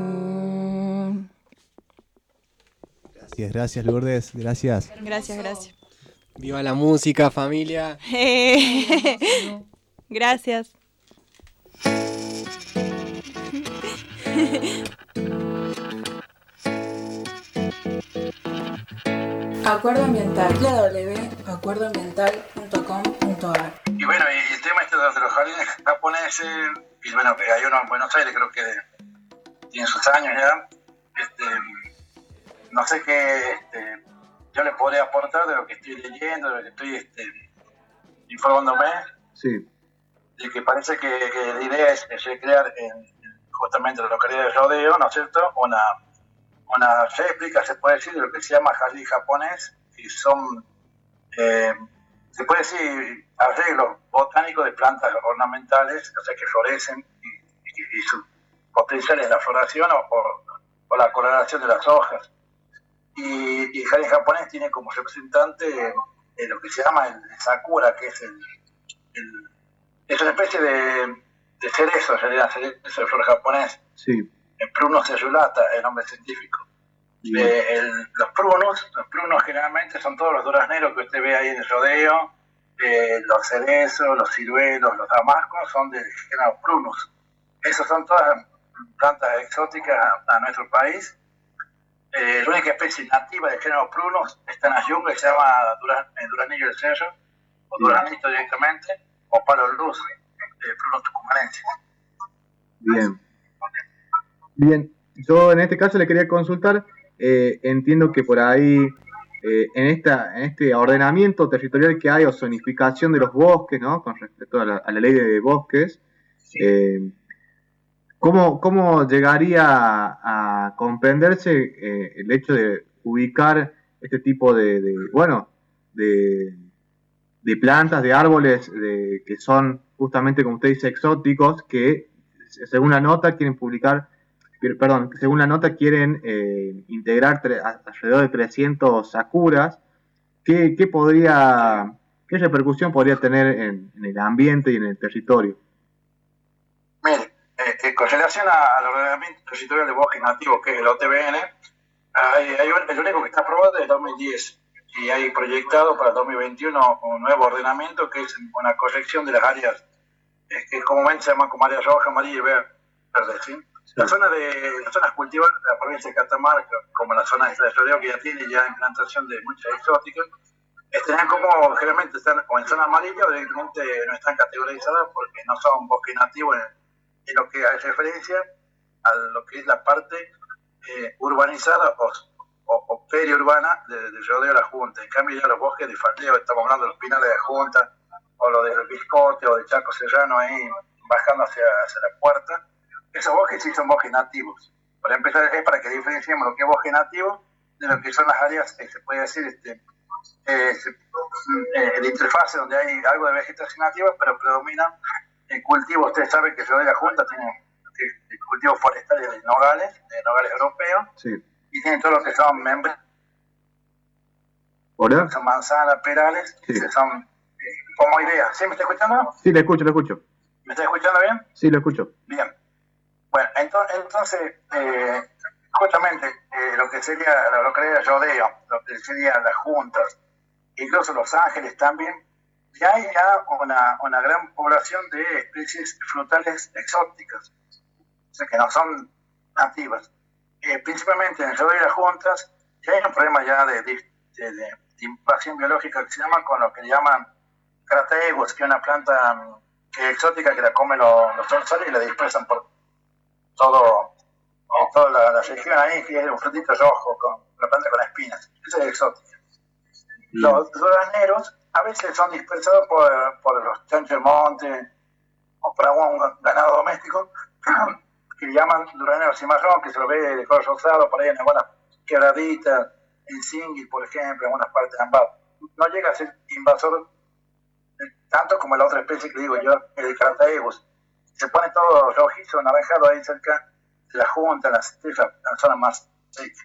Gracias, gracias Lourdes, gracias. Gracias, gracias. Viva la música, familia. gracias. Acuerdo ambiental. www.acuerdoambiental.com.ar Y bueno, y el tema este de los jardines japoneses, y bueno, que hay uno en Buenos Aires, creo que tiene sus años ya. Este, no sé qué este, yo le podría aportar de lo que estoy leyendo, de lo que estoy este, informándome, Sí. de que parece que, que la idea es, es recrear en, justamente la localidad de Rodeo, ¿no es cierto? Una, una réplica, se puede decir, de lo que se llama jardín japonés, y son, eh, se puede decir, arreglos botánicos de plantas ornamentales, o sea, que florecen y, su potencial es la floración o, o- la coloración de las hojas. Y, y el jardín japonés tiene como representante eh, lo que se llama el sakura, que es el, es una especie de, de cerezo, en realidad, cerezo de flor japonés. Sí. El Prunus cellulata, el nombre científico. Eh, el- los prunos, los prunos generalmente son todos los durazneros que usted ve ahí en el rodeo, eh, los cerezos, los ciruelos, los damascos, son del género prunus. Esos son todas plantas exóticas a, a nuestro país. Eh, la única especie nativa del género prunus está en la jungla y se llama eh, duraznillo del cerro, o duraznito directamente, o palo luz, eh, prunus tucumanensis. Bien. Bien, yo en este caso le quería consultar, eh, entiendo que por ahí, eh, en, esta, en este ordenamiento territorial que hay o zonificación de los bosques, ¿no? Con respecto a la, a la ley de bosques, eh, ¿cómo, ¿cómo llegaría a, a comprenderse el hecho de ubicar este tipo de, de, bueno, de, de plantas, de árboles de, que son justamente, como usted dice, exóticos, que según la nota quieren publicar, perdón, según la nota quieren eh, integrar alrededor de 300 sakuras. ¿Qué, qué podría, qué repercusión podría tener en, el ambiente y en el territorio? Mire, eh, con relación al ordenamiento territorial de bosques nativos, que es el OTBN, hay, el único que está aprobado es el 2010 y hay proyectado para el 2021 un nuevo ordenamiento que es una corrección de las áreas que comúnmente se llaman como áreas rojas, amarillas y ver- verdes. ¿sí? La zona de, las zonas cultivadas de la provincia de Catamarca, como la zona de Rodeo, que ya tiene ya implantación de muchas exóticas, están como generalmente están o en zona amarilla o directamente no están categorizadas porque no son bosques nativos en, lo que hace referencia a lo que es la parte eh, urbanizada o periurbana de, de rodeo de la Junta. En cambio, ya los bosques de faldeo, estamos hablando de los pinales de la Junta, o lo del Biscote, o de Chaco Serrano, ahí bajando hacia, hacia la puerta, esos bosques sí son bosques nativos. Para empezar, es para que diferenciemos lo que es bosque nativo de lo que son las áreas, eh, se puede decir, este, eh, eh, de interfase donde hay algo de vegetación nativa, pero predomina el cultivo. Ustedes saben que Ciudad de la Junta tiene eh, el cultivo forestal de nogales, de nogales europeos, Sí. y tiene todo lo que son membres, ¿Hola? son manzanas, perales, Sí. que son eh, como idea. ¿Sí me está escuchando? Sí, le escucho, le escucho. ¿Me está escuchando bien? Sí, lo escucho. Bien. Bueno, entonces, entonces eh, justamente eh, lo que sería la localidad de Rodeo, lo que serían las juntas, incluso Los Ángeles también, ya hay ya una, una gran población de especies frutales exóticas, o sea, que no son nativas. Eh, principalmente en el Rodeo y las juntas, ya hay un problema ya de, de, de- de invasión biológica que se llama con lo que llaman crategus, que es una planta mm, que es exótica que la comen los, los y la dispersan por todo, en toda la, la región ahí, que es un frutito rojo, con una planta con espinas. Esa es exótica. Los durazneros a veces son dispersados por, por los chanchos de monte o por algún ganado doméstico, que llaman durazneros cimarrón, que se lo ve de color rosado por ahí en algunas quebraditas, en Singui, por ejemplo, en algunas partes de Ambato. No llega a ser invasor tanto como la otra especie que digo yo, el Crataegus. Se pone todo rojizo, naranjado ahí cerca la junta, las en la zona más seca.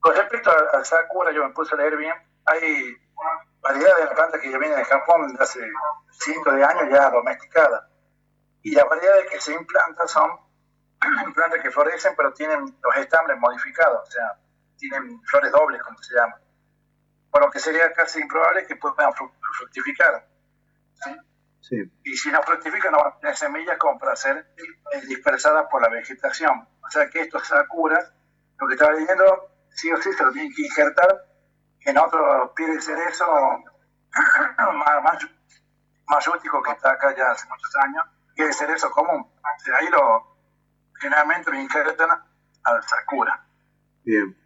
Con respecto al, Sakura, yo me puse a leer bien, hay variedades de la planta que ya viene de Japón desde hace cientos de años ya domesticada. Y las variedades que se implantan son plantas que florecen pero tienen los estambres modificados, o sea, tienen flores dobles, como se llama. Por lo que sería casi improbable que puedan fru- fructificar. ¿sí? Sí. Y si no fructifican, no van a tener semillas como para ser dispersadas por la vegetación. O sea que estos sakuras, lo que estaba leyendo, sí o sí se lo tienen que injertar en otro pie de cerezo más, más, más rústico que está acá ya hace muchos años, pie de cerezo común. Sea, ahí lo, generalmente lo injertan al sakura. Bien.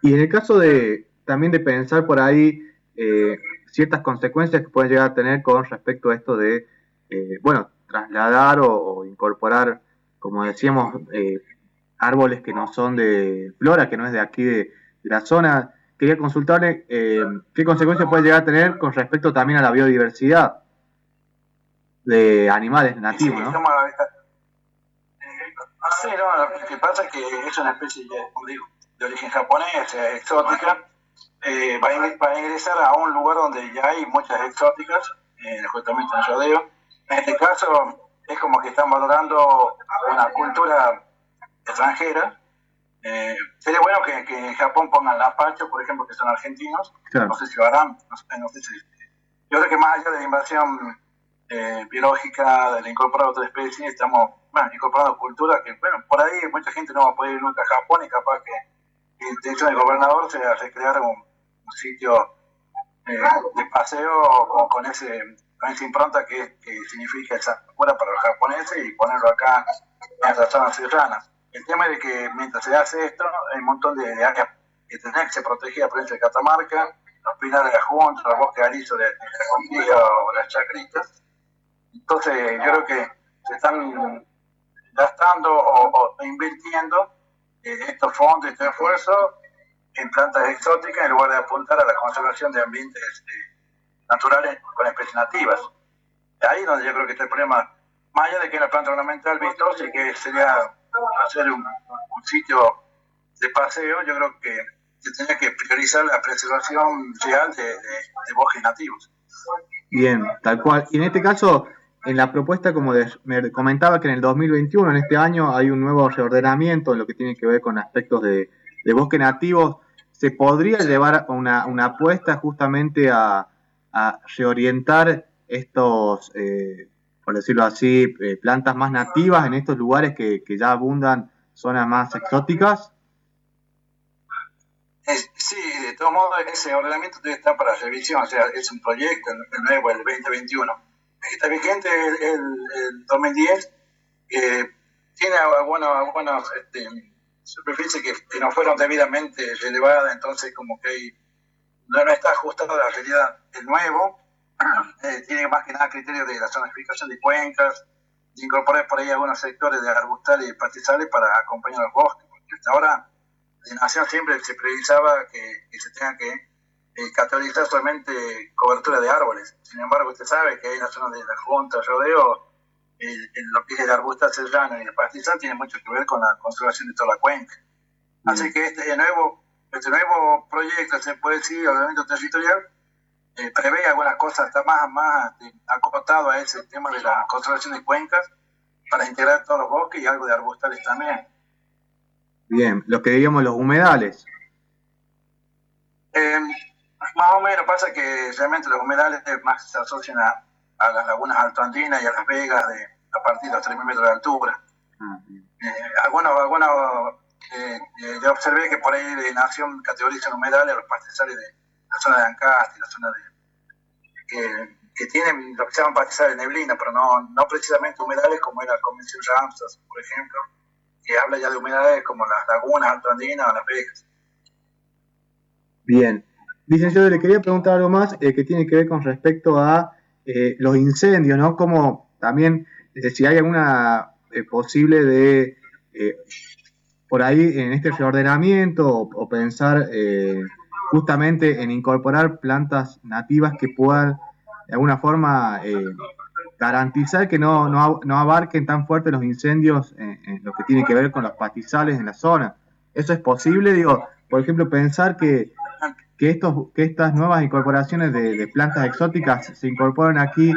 Y en el caso de también de pensar por ahí eh, ciertas consecuencias que pueden llegar a tener con respecto a esto de, eh, bueno, trasladar o, o incorporar, como decíamos, eh, árboles que no son de flora, que no es de aquí de, de la zona. Quería consultarle eh, qué consecuencias puede llegar a tener con respecto también a la biodiversidad de animales nativos, Sí, ¿no? eh, sí, no, lo que pasa es que es una especie de, como digo, de origen japonés, exótica, eh, va, a va a ingresar a un lugar donde ya hay muchas exóticas, eh, justamente en Rodeo. En este caso es como que están valorando una cultura extranjera. Eh, sería bueno que, que en Japón pongan lapacho, por ejemplo, que son argentinos. Claro. No sé si lo harán, no sé, no sé si... Yo creo que más allá de la invasión eh, biológica, de la incorporar otra especie, estamos bueno, incorporando cultura que, bueno, por ahí mucha gente no va a poder ir nunca a Japón y capaz que la intención del gobernador sea recrear un, un sitio eh, de paseo con, ese con esa impronta que, que significa esa cultura para los japoneses y ponerlo acá en las zonas serranas. El tema es de que mientras se hace esto, hay un montón de, de áreas que tendrían que protegidas por ejemplo, de Catamarca, los pinares de la Junta, los bosques alisos de, de la Condía o las chacritas. Entonces, yo creo que se están gastando o, o invirtiendo estos fondos, este esfuerzo en plantas exóticas en lugar de apuntar a la conservación de ambientes eh, naturales con especies nativas. Ahí es donde yo creo que está el problema, más allá de que una planta ornamental vistosa y que sería hacer un, un sitio de paseo, yo creo que se tenía que priorizar la preservación real de, de- de bosques nativos. Bien, tal cual. Y en este caso, en la propuesta, como me comentaba que en el 2021, en este año, hay un nuevo reordenamiento en lo que tiene que ver con aspectos de, de bosque nativos. ¿Se podría llevar una, una apuesta justamente a, a reorientar estos, eh, por decirlo así, eh, plantas más nativas en estos lugares que, que ya abundan zonas más exóticas? Sí, de todos modos, ese ordenamiento debe estar para revisión, o sea, es un proyecto, nuevo, el 2021. Está vigente el, el- el 2010, eh, tiene algunos, algunos este, superficies que, no fueron debidamente relevadas, entonces como que no, no está ajustado a la realidad. El nuevo eh, tiene más que nada criterios de la zonificación de cuencas, de incorporar por ahí algunos sectores de arbustales y pastizales para acompañar los bosques, porque hasta ahora de Nación siempre se previsaba que, que se tenga que eh, categorizar solamente cobertura de árboles. Sin embargo, usted sabe que hay en la zona de la Junta, Rodeo, el, el- lo que es el arbusto serrano y el pastizal tiene mucho que ver con la conservación de toda la cuenca. Así que este nuevo, este nuevo proyecto, se puede decir, ordenamiento territorial, eh, prevé algunas cosas, está más, más este, acotado a ese tema de la conservación de cuencas para integrar todos los bosques y algo de arbustales también. Bien, lo que diríamos los humedales. Eh, más o menos pasa que realmente los humedales más se asocian a, a las lagunas altoandinas y a las vegas de, a partir de los 3.000 metros de altura. Eh, algunos, algunos eh, eh, yo observé que por ahí de Nación categorizan humedales los pastizales de la zona de Ancasti, la zona de que, que tienen lo que se llaman pastizales de neblina, pero no, no precisamente humedales como era la Convención Ramsar, por ejemplo, que habla ya de humedales como las lagunas altoandinas o las vegas. Bien. Licenciado, le quería preguntar algo más eh, que tiene que ver con respecto a eh, los incendios, ¿no? Como también, eh, si hay alguna posible de, por ahí, en este reordenamiento o, pensar justamente en incorporar plantas nativas que puedan, de alguna forma, garantizar que no, no, no abarquen tan fuerte los incendios en, en lo que tiene que ver con los pastizales en la zona. ¿Eso es posible? Digo, por ejemplo, pensar que que, estos, que estas nuevas incorporaciones de, de plantas exóticas se incorporen aquí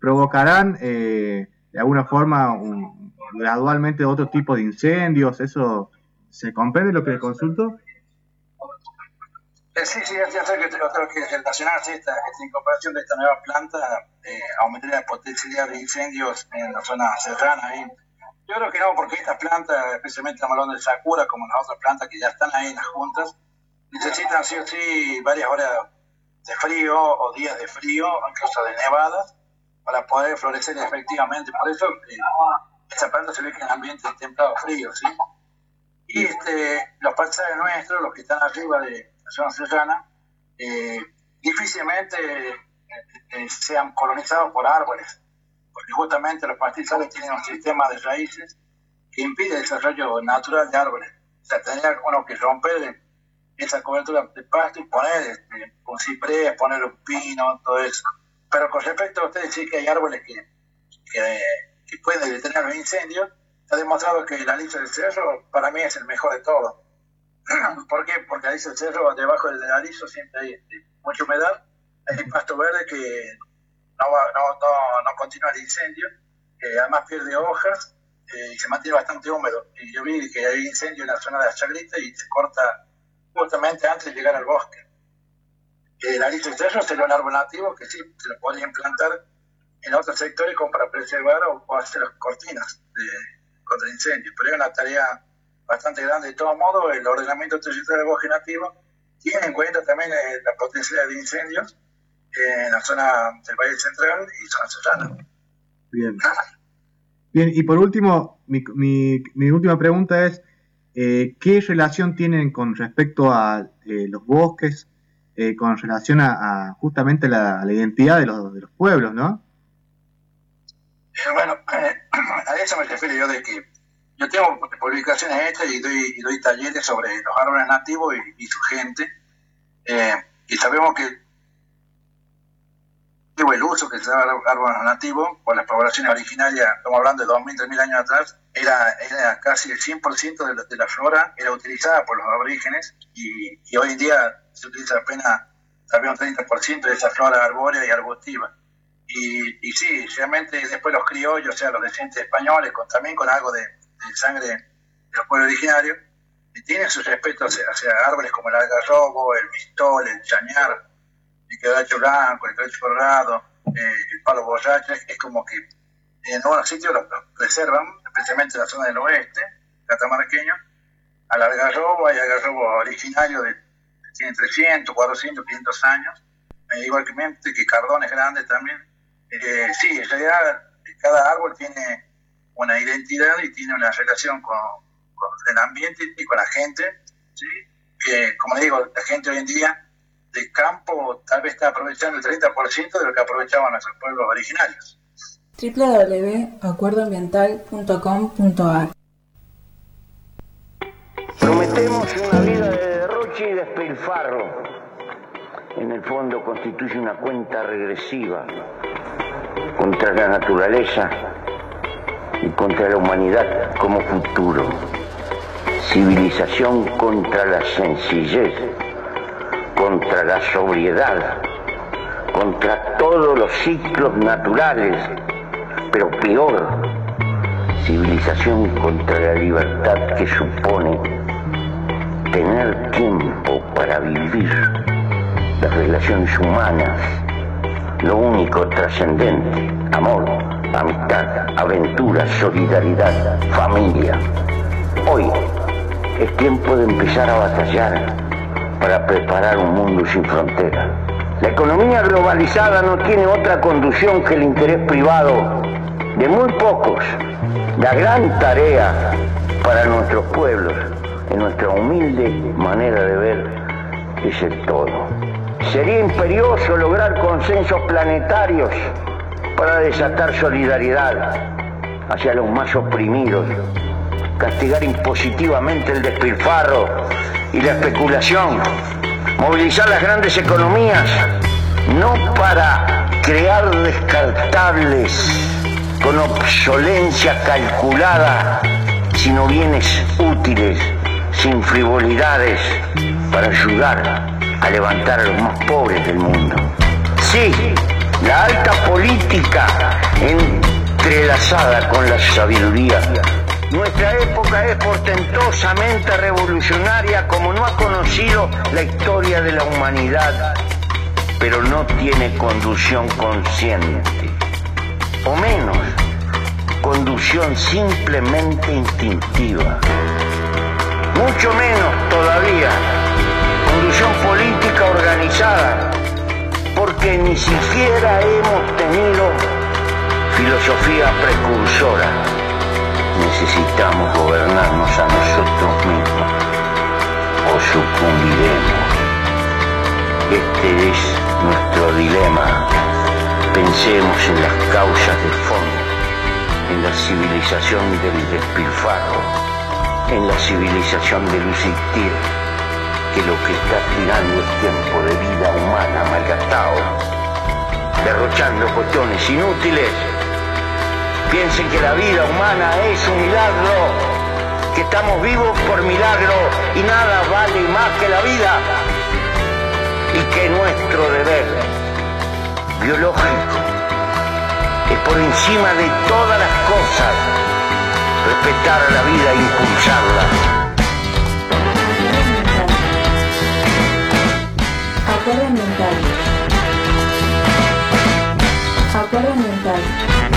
provocarán eh, de alguna forma un- gradualmente otro tipo de incendios. ¿Eso ¿Se comprende lo que le consulto? Eh, sí, sí, ya sé que yo creo que esta, esta incorporación de esta nueva planta eh, aumentaría la potencialidad de incendios en la zona serrana. Ahí. Yo creo que no, porque esta planta, especialmente la malón del Sakura, como las otras plantas que ya están ahí en las juntas, necesitan sí o sí varias horas de frío o días de frío, incluso de nevadas, para poder florecer efectivamente. Por eso eh, esta planta se ve que en ambiente templado frío, ¿sí? Y este, los paisajes nuestros, los que están arriba de la zona serrana, eh, difícilmente eh, eh, sean colonizados por árboles, porque justamente los pastizales tienen un sistema de raíces que impide el desarrollo natural de árboles. O sea, tendría uno que romper esa cobertura de pasto y poner este, un ciprés, poner un pino, todo eso. Pero con respecto a ustedes, sí que hay árboles que, que, que pueden detener los incendios, se ha demostrado que el aliso del cerro para mí es el mejor de todos. ¿Por qué? Porque el aliso del cerro, debajo del aliso siempre hay este, mucha humedad, hay pasto verde que no, va, no, no, no continúa el incendio, que además pierde hojas eh, y se mantiene bastante húmedo. Y yo vi que hay incendio en la zona de la chagrita y se corta justamente antes de llegar al bosque. El aliso del cerro sería un árbol nativo que sí se lo podría implantar en otros sectores como para preservar o, o hacer cortinas de, contra incendios, pero es una tarea bastante grande. De todos modos, el ordenamiento territorial del bosque nativo tiene en cuenta también eh, la potencialidad de incendios en la zona del Valle Central y zona serrana. Bien. Bien, y por último, mi, mi, mi última pregunta es, eh, ¿qué relación tienen con respecto a eh, los bosques, eh, con relación a, justamente la, la identidad de los, de los pueblos, no? Bueno, eh, a eso me refiero yo de que yo tengo publicaciones hechas y doy, y doy talleres sobre los árboles nativos y, su gente. Y sabemos que el uso que se da a los árboles nativos por las poblaciones originarias, estamos hablando de 2.000, 3.000 años atrás, era, era casi el 100% de la, de la flora, era utilizada por los aborígenes y, y hoy en día se utiliza apenas, sabemos, 30% de esa flora arbórea y arbustiva. Y, y sí, realmente después los criollos, o sea, los descendientes españoles, con, también con algo de, de sangre de los pueblos originarios, tienen su respeto hacia, hacia, árboles como el algarrobo, el mistol, el chañar, quebracho blanco, quebracho colorado, eh, el palo borracho, es, como que en algunos sitios los, los, preservan, especialmente en la zona del oeste, catamarqueño, al algarrobo, hay algarrobo originario de, tiene 300, 400, 500 años, eh, igualmente que cardones grandes también, eh, sí, en realidad cada árbol tiene una identidad y tiene una relación con, con, el ambiente y con la gente, ¿sí? que como digo, la gente hoy en día de campo tal vez está aprovechando el 30% de lo que aprovechaban nuestros pueblos originarios. www.acuerdoambiental.com.ar Prometemos una vida de derroche y despilfarro. En el fondo constituye una cuenta regresiva contra la naturaleza y contra la humanidad como futuro. Civilización contra la sencillez, contra la sobriedad, contra todos los ciclos naturales, pero peor, civilización contra la libertad que supone tener tiempo para vivir las relaciones humanas, lo único trascendente, amor, amistad, aventura, solidaridad, familia. Hoy es tiempo de empezar a batallar para preparar un mundo sin fronteras. La economía globalizada no tiene otra conducción que el interés privado de muy pocos. La gran tarea para nuestros pueblos, en nuestra humilde manera de ver, es el todo. Sería imperioso lograr consensos planetarios para desatar solidaridad hacia los más oprimidos, castigar impositivamente el despilfarro y la especulación, movilizar las grandes economías, no para crear descartables con obsolencia calculada, sino bienes útiles, sin frivolidades, para ayudar a levantar a los más pobres del mundo. Sí, la alta política entrelazada con la sabiduría Nuestra época es portentosamente revolucionaria como no ha conocido la historia de la humanidad, pero no tiene conducción consciente, o menos, conducción simplemente instintiva. Mucho menos todavía, conducción política organizada, porque ni siquiera hemos tenido filosofía precursora. Necesitamos gobernarnos a nosotros mismos o sucumbiremos. Este es nuestro dilema. Pensemos en las causas de fondo, en la civilización del despilfarro, en la civilización del existir, que lo que está tirando es tiempo de vida humana malgastado, derrochando cuestiones inútiles. Piensen que la vida humana es un milagro, que estamos vivos por milagro y nada vale más que la vida y que nuestro deber biológico es por encima de todas las cosas respetar la vida e impulsarla. Ambiental. Acuerdo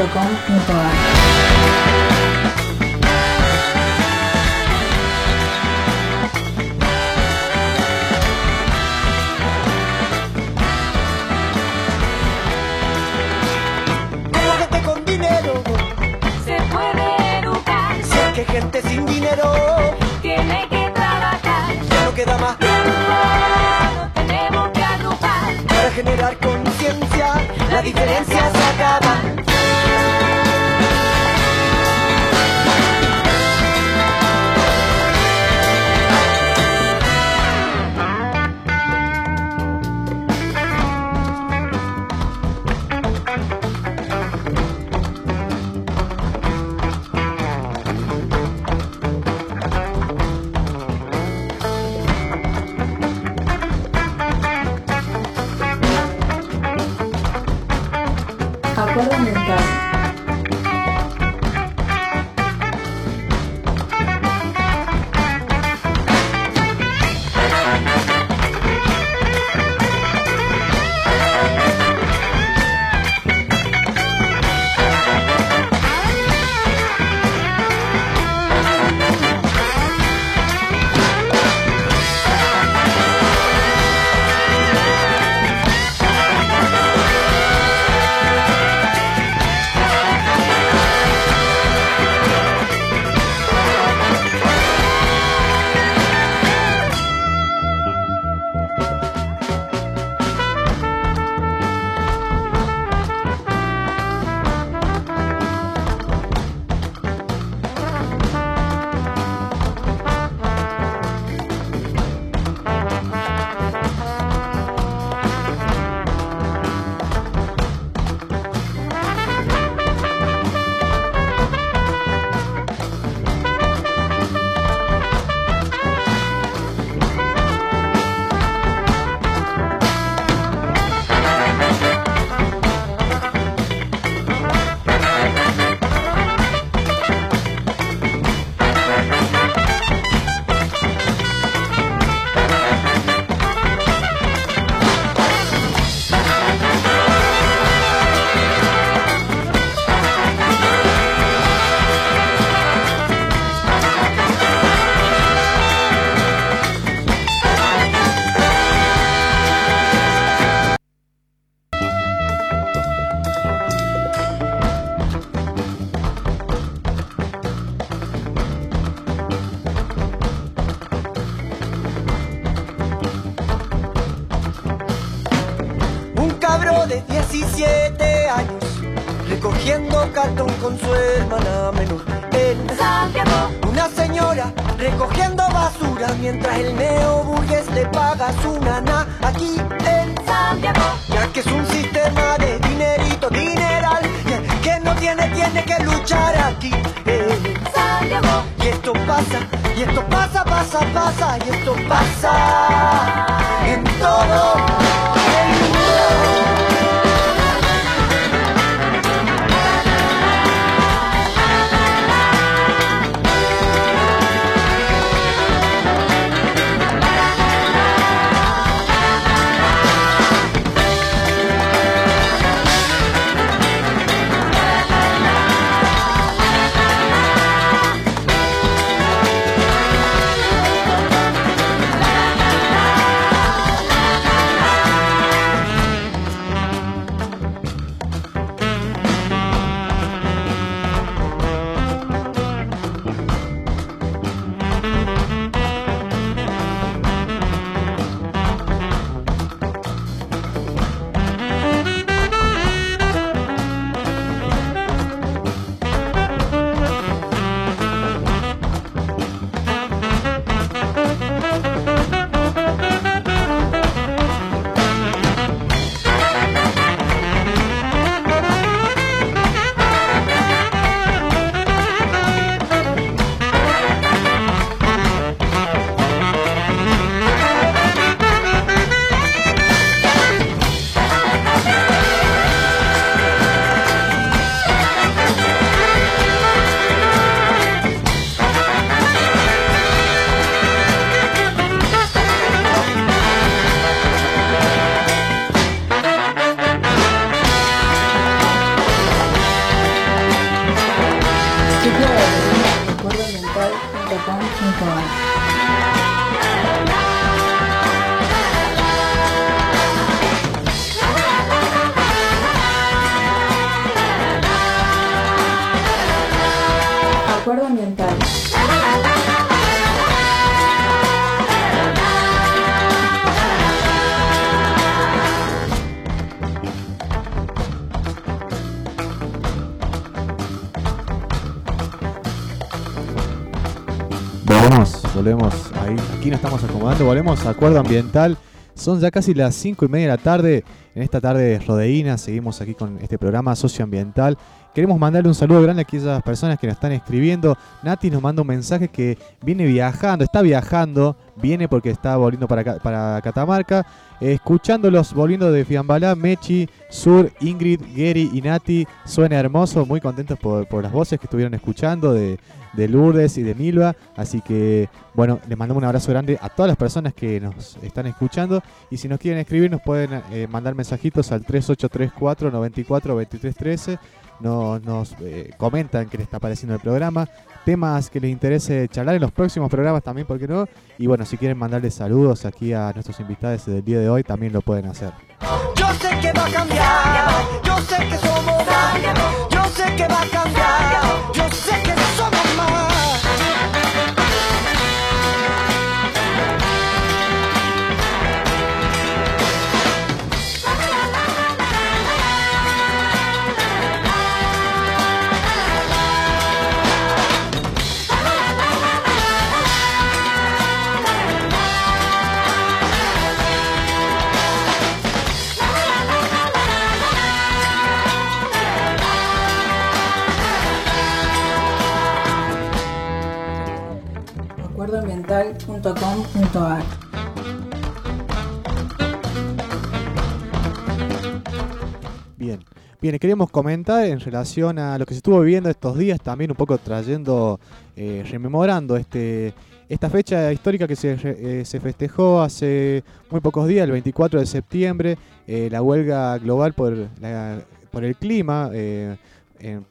ambiental. www.acuerdoambiental.com.ar Aquí nos estamos acomodando, volvemos a acuerdo ambiental. Son ya casi las 5 y media de la tarde. En esta tarde rodeína seguimos aquí con este programa socioambiental. Queremos mandarle un saludo grande a aquellas personas que nos están escribiendo. Nati nos manda un mensaje que viene viajando, está viajando, viene porque está volviendo para, para Catamarca. Escuchándolos volviendo de Fiambalá, Mechi, Sur, Ingrid, Gary y Nati. Suena hermoso, muy contentos por, por las voces que estuvieron escuchando de, de Lourdes y de Milva. Así que, bueno, les mandamos un abrazo grande a todas las personas que nos están escuchando. Y si nos quieren escribir, nos pueden eh, mandar mensajitos al 3834 94 23 13. Nos, nos eh, comentan qué les está pareciendo el programa, temas que les interese charlar en los próximos programas también, ¿por qué no? Y bueno, si quieren mandarles saludos aquí a nuestros invitados del día de hoy, también lo pueden hacer. Yo sé que va a cambiar, yo sé que somos yo sé que va a cambiar, yo sé que Bien, queríamos comentar en relación a lo que se estuvo viviendo estos días, también un poco trayendo, eh, rememorando este, esta fecha histórica que se, eh, se festejó hace muy pocos días, el 24 de septiembre, eh, la huelga global por, la- por el clima,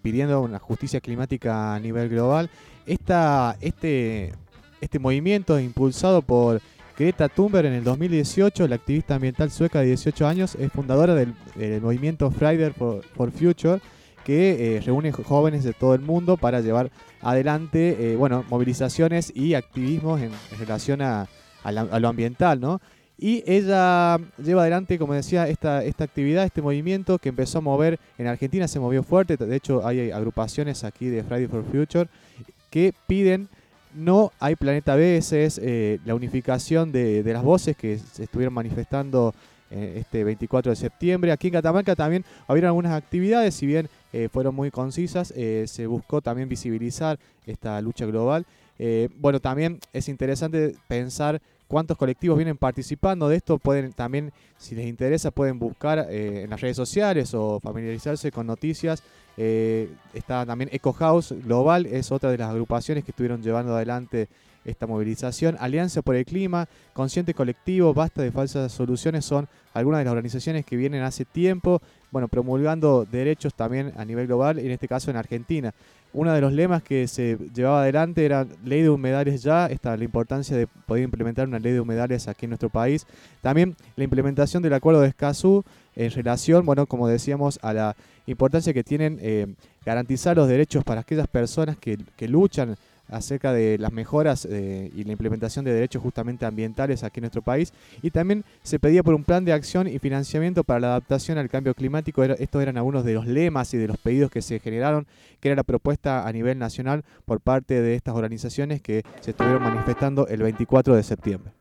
pidiendo una justicia climática a nivel global. Esta, este, este movimiento impulsado por Greta Thunberg en el 2018, la activista ambiental sueca de 18 años, es fundadora del, movimiento Friday for, Future, que eh, reúne jóvenes de todo el mundo para llevar adelante eh, bueno, movilizaciones y activismos en, en relación a, a la- a lo ambiental. ¿no? Y ella lleva adelante, como decía, esta, esta actividad, este movimiento que empezó a mover en Argentina, se movió fuerte. De hecho, hay agrupaciones aquí de Friday for Future que piden no hay planeta B, esa es eh, la unificación de, las voces que se estuvieron manifestando eh, este 24 de septiembre. Aquí en Catamarca también hubieron algunas actividades, si bien eh, fueron muy concisas, eh, se buscó también visibilizar esta lucha global. Bueno, también es interesante pensar cuántos colectivos vienen participando de esto. Pueden también, si les interesa, pueden buscar en las redes sociales o familiarizarse con noticias. Eh, está también Eco House Global, es otra de las agrupaciones que estuvieron llevando adelante esta movilización. Alianza por el Clima, Consciente Colectivo, Basta de Falsas Soluciones son algunas de las organizaciones que vienen hace tiempo, bueno, promulgando derechos también a nivel global, en este caso en Argentina. Uno de los lemas que se llevaba adelante era ley de humedales ya, esta, la importancia de poder implementar una ley de humedales aquí en nuestro país. También la implementación del acuerdo de Escazú en relación, bueno, como decíamos, a la importancia que tienen eh, garantizar los derechos para aquellas personas que, luchan acerca de las mejoras eh, y la implementación de derechos justamente ambientales aquí en nuestro país. Y también se pedía por un plan de acción y financiamiento para la adaptación al cambio climático. Estos eran algunos de los lemas y de los pedidos que se generaron, que era la propuesta a nivel nacional por parte de estas organizaciones que se estuvieron manifestando el 24 de septiembre.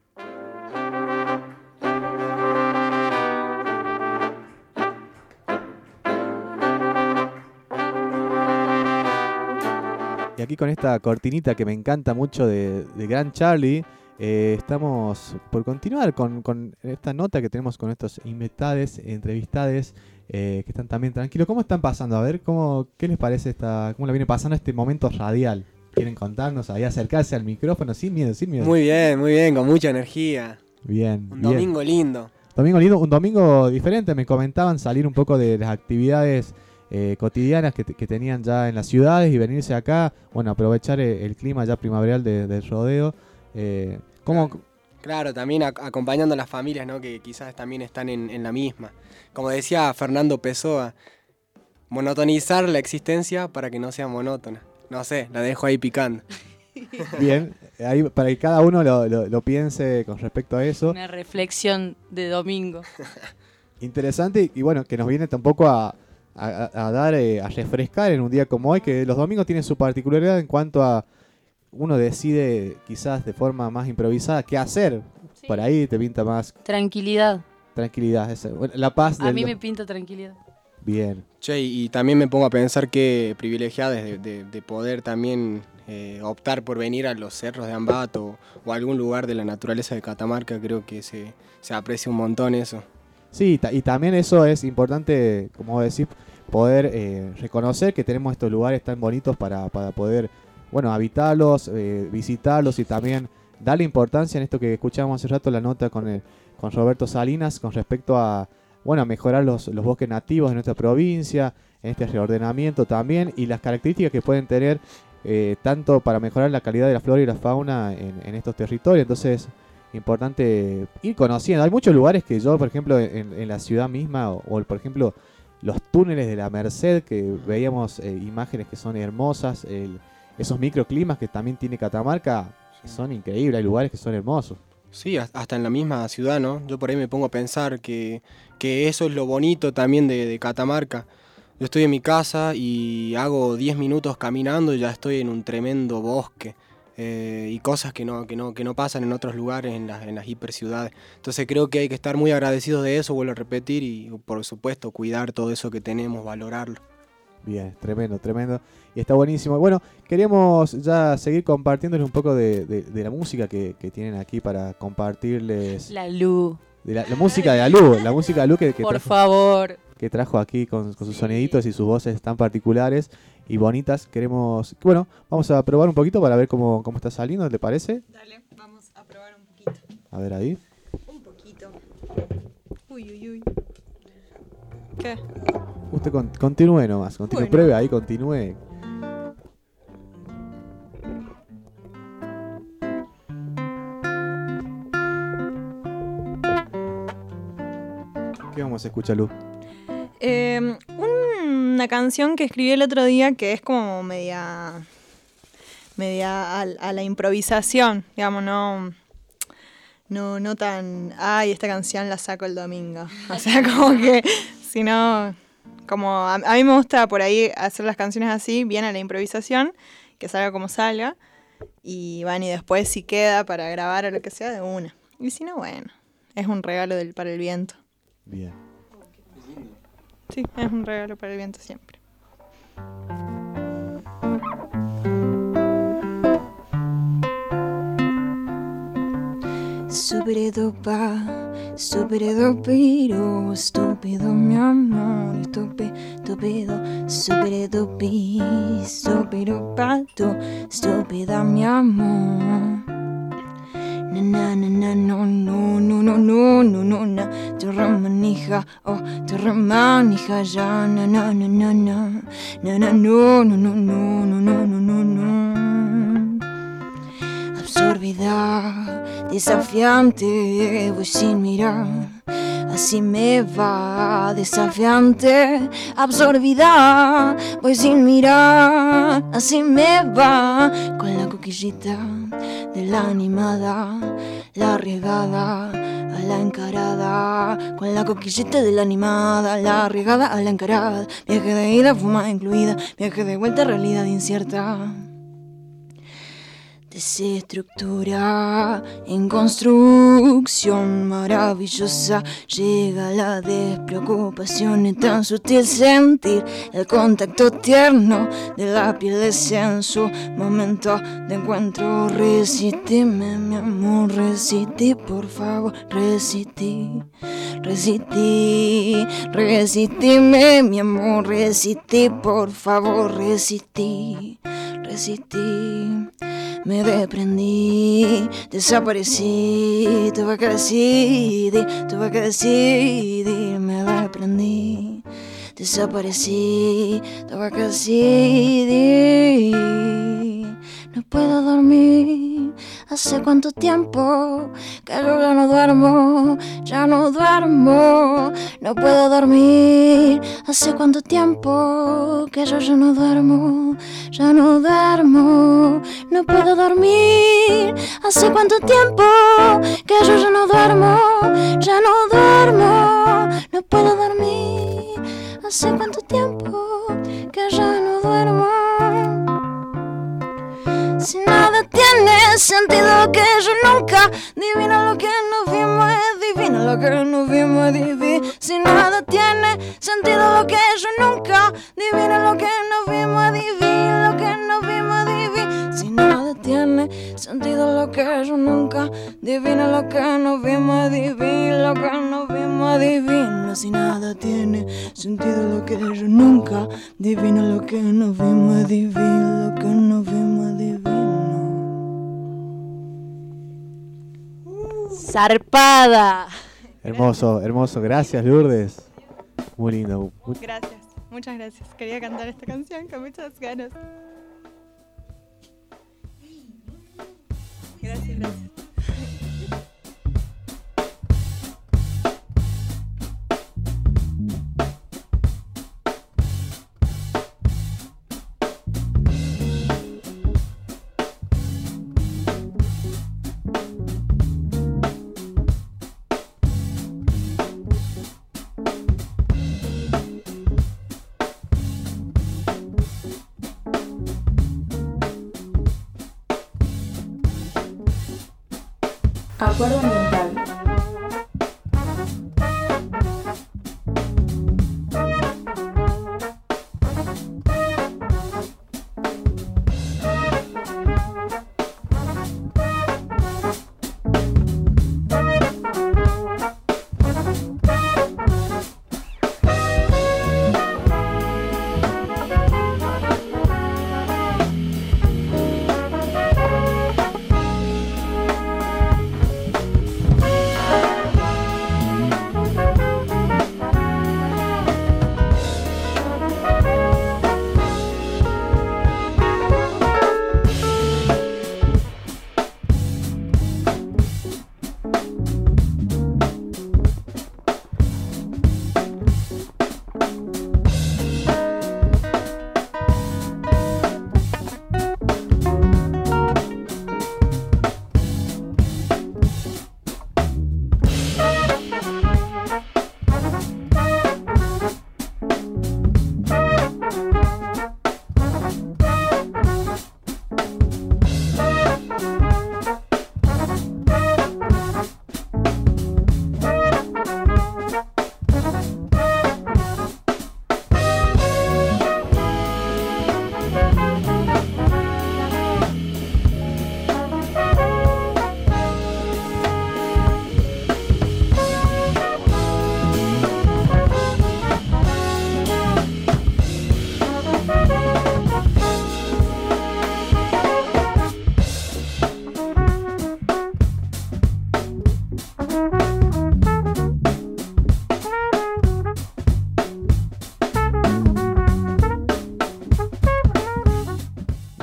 Y aquí con esta cortinita que me encanta mucho de, de Gran Charlie, eh, estamos por continuar con, con esta nota que tenemos con estos invitades, entrevistades, eh, que están también tranquilos. ¿Cómo están pasando? A ver, ¿cómo, ¿qué les parece esta, cómo le viene pasando este momento radial? ¿Quieren contarnos? Ahí acercarse al micrófono sin miedo, sin miedo. Muy bien, muy bien, con mucha energía. bien. Un bien. domingo lindo. Domingo lindo, un domingo diferente. Me comentaban salir un poco de las actividades eh, cotidianas que, te- que tenían ya en las ciudades y venirse acá. Bueno, aprovechar eh, el, clima ya primaveral de- del rodeo. Eh, ¿Cómo, Claro, también ac- acompañando a las familias, ¿no? Que quizás también están en, en la misma. Como decía Fernando Pessoa, monotonizar la existencia para que no sea monótona. No sé, la dejo ahí picando. Bien, ahí para que cada uno lo, lo- lo piense con respecto a eso. Una reflexión de domingo. Interesante y bueno, que nos viene tampoco a, a- a dar, eh, a refrescar en un día como hoy, que los domingos tienen su particularidad en cuanto a uno decide quizás de forma más improvisada qué hacer. Por ahí te pinta más Tranquilidad. tranquilidad, esa- bueno, la paz A mí me pinta tranquilidad. Bien. Che, y también me pongo a pensar que privilegiadas de, de- de poder también eh, optar por venir a los cerros de Ambato o a algún lugar de la naturaleza de Catamarca, creo que se, se aprecia un montón eso. Sí, y también eso es importante, como decís, poder eh, reconocer que tenemos estos lugares tan bonitos para, para poder, bueno, habitarlos, eh, visitarlos y también darle importancia en esto que escuchábamos hace rato, la nota con, el- con Roberto Salinas, con respecto a, bueno, a mejorar los, los bosques nativos de nuestra provincia, en este reordenamiento también, y las características que pueden tener eh, tanto para mejorar la calidad de la flora y la fauna en estos territorios. Entonces, importante ir conociendo. Hay muchos lugares que yo, por ejemplo, en, en la ciudad misma, o, o, por ejemplo, los túneles de la Merced, que veíamos eh, imágenes que son hermosas, el- esos microclimas que también tiene Catamarca, son increíbles, hay lugares que son hermosos. Sí, has- hasta en la misma ciudad, ¿no? Yo por ahí me pongo a pensar que, que eso es lo bonito también de, de Catamarca. Yo estoy en mi casa y hago 10 minutos caminando y ya estoy en un tremendo bosque. Eh, y cosas que no, que, no, que no pasan en otros lugares, en las, en las hiperciudades. Entonces creo que hay que estar muy agradecidos de eso, vuelvo a repetir, y por supuesto cuidar todo eso que tenemos, valorarlo. Bien, tremendo, tremendo. Y está buenísimo. Bueno, queríamos ya seguir compartiéndoles un poco de, de- de la música que, que tienen aquí para compartirles. La luz. de la, la música de Alú, la música de Alú que, que Por trajo- favor. que trajo aquí con, con sus soniditos y sus voces tan particulares y bonitas. Queremos, bueno, vamos a probar un poquito para ver cómo, cómo está saliendo, ¿te parece? Dale, vamos a probar un poquito. A ver ahí. Un poquito. Uy, uy, uy. ¿Qué? Usted con- continúe nomás, continúe, Bueno. pruebe ahí, continúe. ¿Qué vamos a escuchar, Lu? Eh, una canción que escribí el otro día que es como media. media al- a, la improvisación, digamos, no. no, no tan, ay, esta canción la saco el domingo. O sea, como que, si no, como a, a mí me gusta por ahí hacer las canciones así, bien a la improvisación, que salga como salga. Y van y después si queda para grabar o lo que sea, de una. Y si no, bueno, es un regalo del, para el viento. Bien. Sí, es un regalo para el viento siempre. Estúpido pa, estúpido mi amor, estúpido, estúpido, estúpido pi, estúpido pato, estúpida mi amor. Na na na no no no no no no no na tu remanija oh tu remanija ya na na na na na na no no no no no no no no absorbida, desafiante, voy sin mirar. Así me va, desafiante, absorbida, voy sin mirar. Así me va, con la coquillita de la animada, la arriesgada a la encarada. Con la coquillita de la animada, la arriesgada a la encarada. Viaje de ida, fuma incluida, viaje de vuelta, realidad incierta. Desestructura en construcción maravillosa. Llega la despreocupación y tan sutil sentir el contacto tierno de la piel de en su momento de encuentro. Resíteme, mi amor, resistí, por favor, resistí. Resistí, resistime, mi amor, resistí, por favor, resistí, Me desprendí, desaparecí, tuve que decidir, tuve que decidir, me desprendí, desaparecí, tuve que decidir. No puedo dormir, hace cuánto tiempo que yo ya no duermo, ya no duermo. No puedo dormir, hace cuánto tiempo que yo ya no duermo, ya no duermo. No puedo dormir, hace cuánto tiempo que yo ya no duermo, ya no duermo. No puedo dormir, hace cuánto tiempo que ya Si nada tiene sentido que yo nunca Divina lo que nos vimos es divino lo que nos vimos es divino Si nada tiene sentido lo que yo nunca Divina lo que nos vimos es divino lo que nos vimos es divino Si nada tiene sentido lo que yo nunca Divina lo que nos vimos divino lo que nos vimos divino Si nada tiene sentido lo que yo nunca Divina lo que nos vimos divino lo que nos vimos divino Zarpada. Hermoso, hermoso. Gracias, Lourdes. Muy lindo. Gracias, muchas gracias. Quería cantar esta canción con muchas ganas. Gracias, gracias.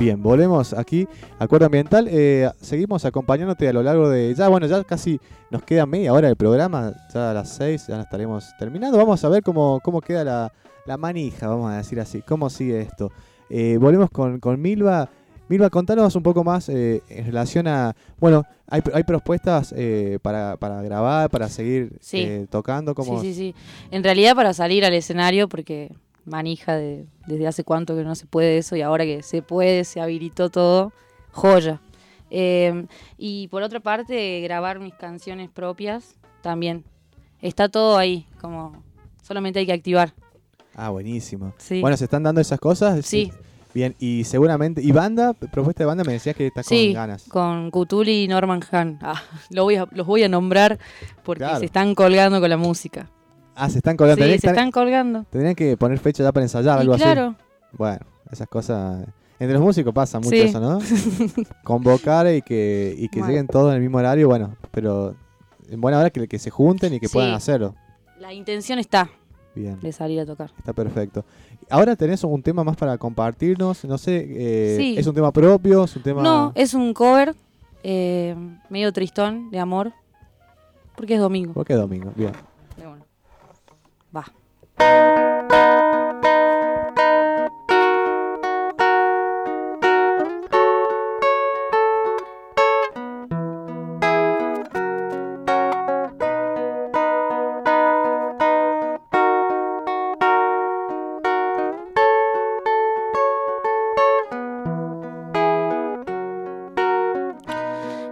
Bien, volvemos aquí. Acuerdo ambiental. eh, seguimos acompañándote a lo largo de. Ya, bueno, ya casi nos queda media hora del programa. Ya a las 6 ya estaremos terminando. Vamos a ver cómo, cómo queda la, la manija, vamos a decir así. ¿Cómo sigue esto? Eh, volvemos con, con Milva. Milva, contanos un poco más eh, en relación a. Bueno, hay, hay propuestas eh, para, para grabar, para seguir Sí. eh, tocando. ¿cómo? Sí, sí, sí. En realidad para salir al escenario, porque manija de, desde hace cuánto que no se puede eso y ahora que se puede, se habilitó todo, joya. Eh, y por otra parte, grabar mis canciones propias también. Está todo ahí, como solamente hay que activar. Ah, buenísimo. Sí. Bueno, ¿se están dando esas cosas? Sí. Bien, y seguramente. ¿Y banda? ¿Propuesta de banda? Me decías que estás Sí, con ganas. con Cutuli y Norman Han. Ah, lo voy a- los voy a nombrar porque Claro. se están colgando con la música. Ah, se están colgando. Sí, se están colgando. Tendrían que poner fecha ya para ensayar, Y algo claro. así. Bueno, esas cosas. Entre los músicos pasa mucho Sí. eso, ¿no? Convocar y que, y que Bueno. lleguen todos en el mismo horario, bueno, pero en buena hora que, que se junten y que Sí. puedan hacerlo. La intención está Bien. de salir a tocar. Está perfecto. Ahora tenés un tema más para compartirnos, no sé, eh, Sí. ¿es un tema propio? ¿Es un tema...? No, es un cover eh, medio tristón de amor. Porque es domingo. ¿Por qué domingo? Bien.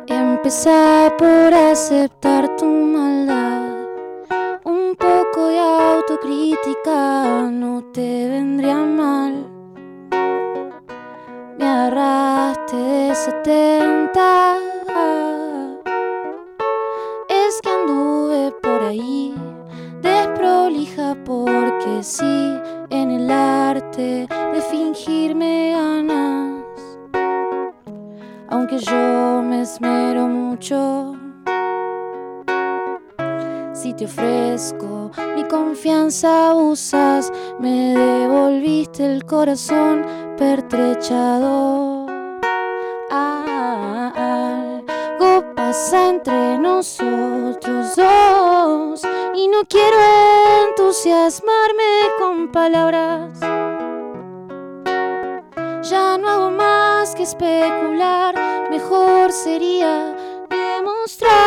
Empezá por aceptar entusiasmarme con palabras. Ya no hago más que especular, mejor sería demostrártelo.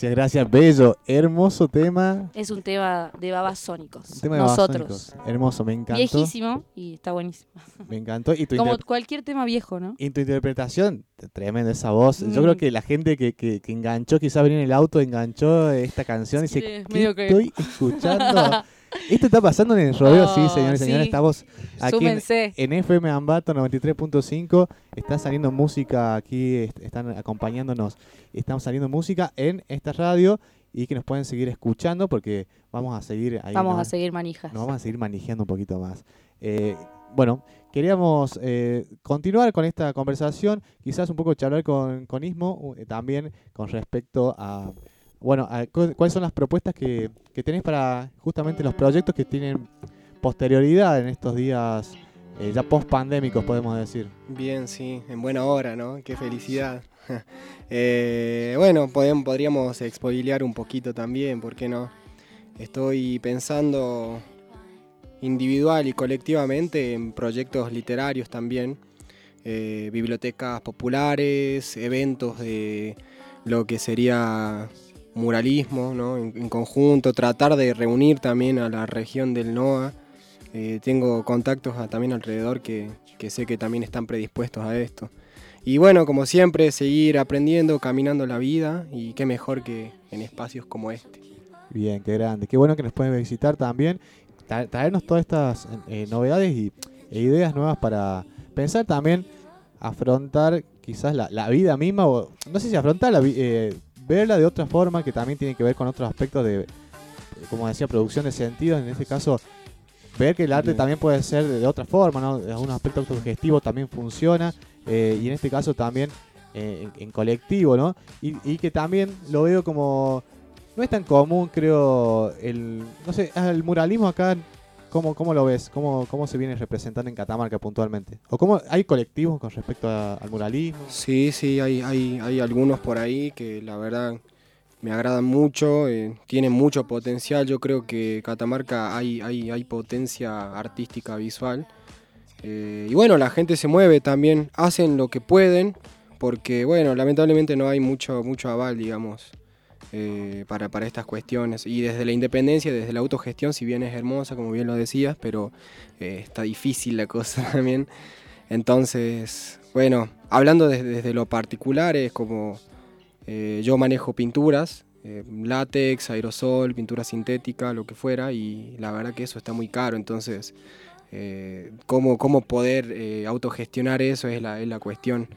Gracias, gracias. Bello, hermoso tema. Es un tema de babasónicos. Un tema de Nosotros. Babasónicos. Hermoso, me encantó. Viejísimo y está buenísimo. Me encantó. Y tu, Como cualquier tema viejo, ¿no? y tu interpretación, tremenda esa voz. Yo creo Mm. que la gente que, que, que enganchó, quizás venía en el auto, enganchó esta canción y Sí, dice, ¿qué que- estoy escuchando? Esto está pasando en el rodeo, sí, Oh, señores y señores. Estamos aquí en, en FM Ambato 93.5. Está saliendo música aquí, est- están acompañándonos. Estamos saliendo música en esta radio y que nos pueden seguir escuchando porque vamos a seguir ahí. Vamos ¿no? a seguir manijas. Nos vamos a seguir manejando un poquito más. Eh, bueno, queríamos eh, continuar con esta conversación, quizás un poco charlar con, con Ismo eh, también con respecto a, bueno, a cu- cuáles son las propuestas que, que tenés para justamente los proyectos que tienen posterioridad en estos días eh, ya post pandémicos, podemos decir. Bien, sí, en buena hora, ¿no? Qué felicidad. Eh, bueno, podem- podríamos expoliar un poquito también, ¿por qué no? Estoy pensando individual y colectivamente en proyectos literarios también, eh, bibliotecas populares, eventos de lo que sería muralismo, ¿no? En, conjunto, tratar de reunir también a la región del NOA. Eh, tengo contactos también alrededor que, que sé que también están predispuestos a esto. Y bueno, como siempre, seguir aprendiendo, caminando la vida y qué mejor que en espacios como este. Bien, qué grande. Qué bueno que nos pueden visitar también, tra- traernos todas estas eh, novedades y, e ideas nuevas para pensar también, afrontar quizás la, la vida misma, o no sé si afrontarla, vi- eh, verla de otra forma que también tiene que ver con otros aspectos de, como decía, producción de sentidos, en este caso, ver que el arte también puede ser de, de otra forma, ¿no? Algún aspecto autogestivo también funciona, eh, y en este caso también eh, en, en colectivo, ¿no? Y, y que también lo veo como no es tan común, creo, el, no sé, el muralismo acá, ¿cómo, cómo lo ves? ¿Cómo, ¿Cómo se viene representando en Catamarca puntualmente? ¿O cómo hay colectivos con respecto al muralismo? Sí, sí, hay, hay, hay algunos por ahí que la verdad me agradan mucho, eh, tienen mucho potencial. Yo creo que Catamarca hay, hay, hay potencia artística visual. Eh, y bueno, la gente se mueve también, hacen lo que pueden, porque bueno, lamentablemente no hay mucho, mucho aval, digamos, eh, para, estas cuestiones. Y desde la independencia, desde la autogestión, si bien es hermosa, como bien lo decías, pero eh, está difícil la cosa también. Entonces, bueno, hablando desde, lo particular, es como eh, yo manejo pinturas, eh, látex, aerosol, pintura sintética, lo que fuera, y la verdad que eso está muy caro, entonces, ¿cómo, cómo poder autogestionar eso es la, es la cuestión.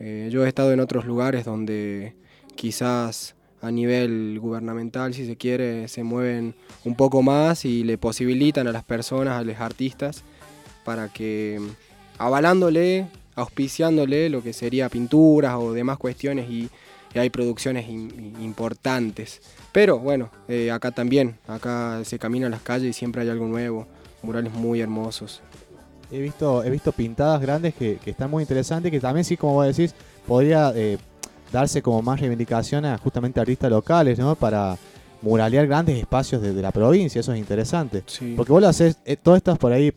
Yo he estado en otros lugares donde quizás a nivel gubernamental, si se quiere, se mueven un poco más y le posibilitan a las personas, a los artistas, para que avalándole, auspiciándole lo que sería pinturas o demás cuestiones y, hay producciones importantes. Pero bueno, eh, acá también, acá se camina las calles y siempre hay algo nuevo, murales muy hermosos. He visto, he visto pintadas grandes que, que están muy interesantes, que también sí, como vos decís, podría eh, darse como más reivindicación a justamente artistas locales, ¿no? Para muralear grandes espacios de, de la provincia, eso es interesante. Porque vos lo haces, eh, todas estas por ahí,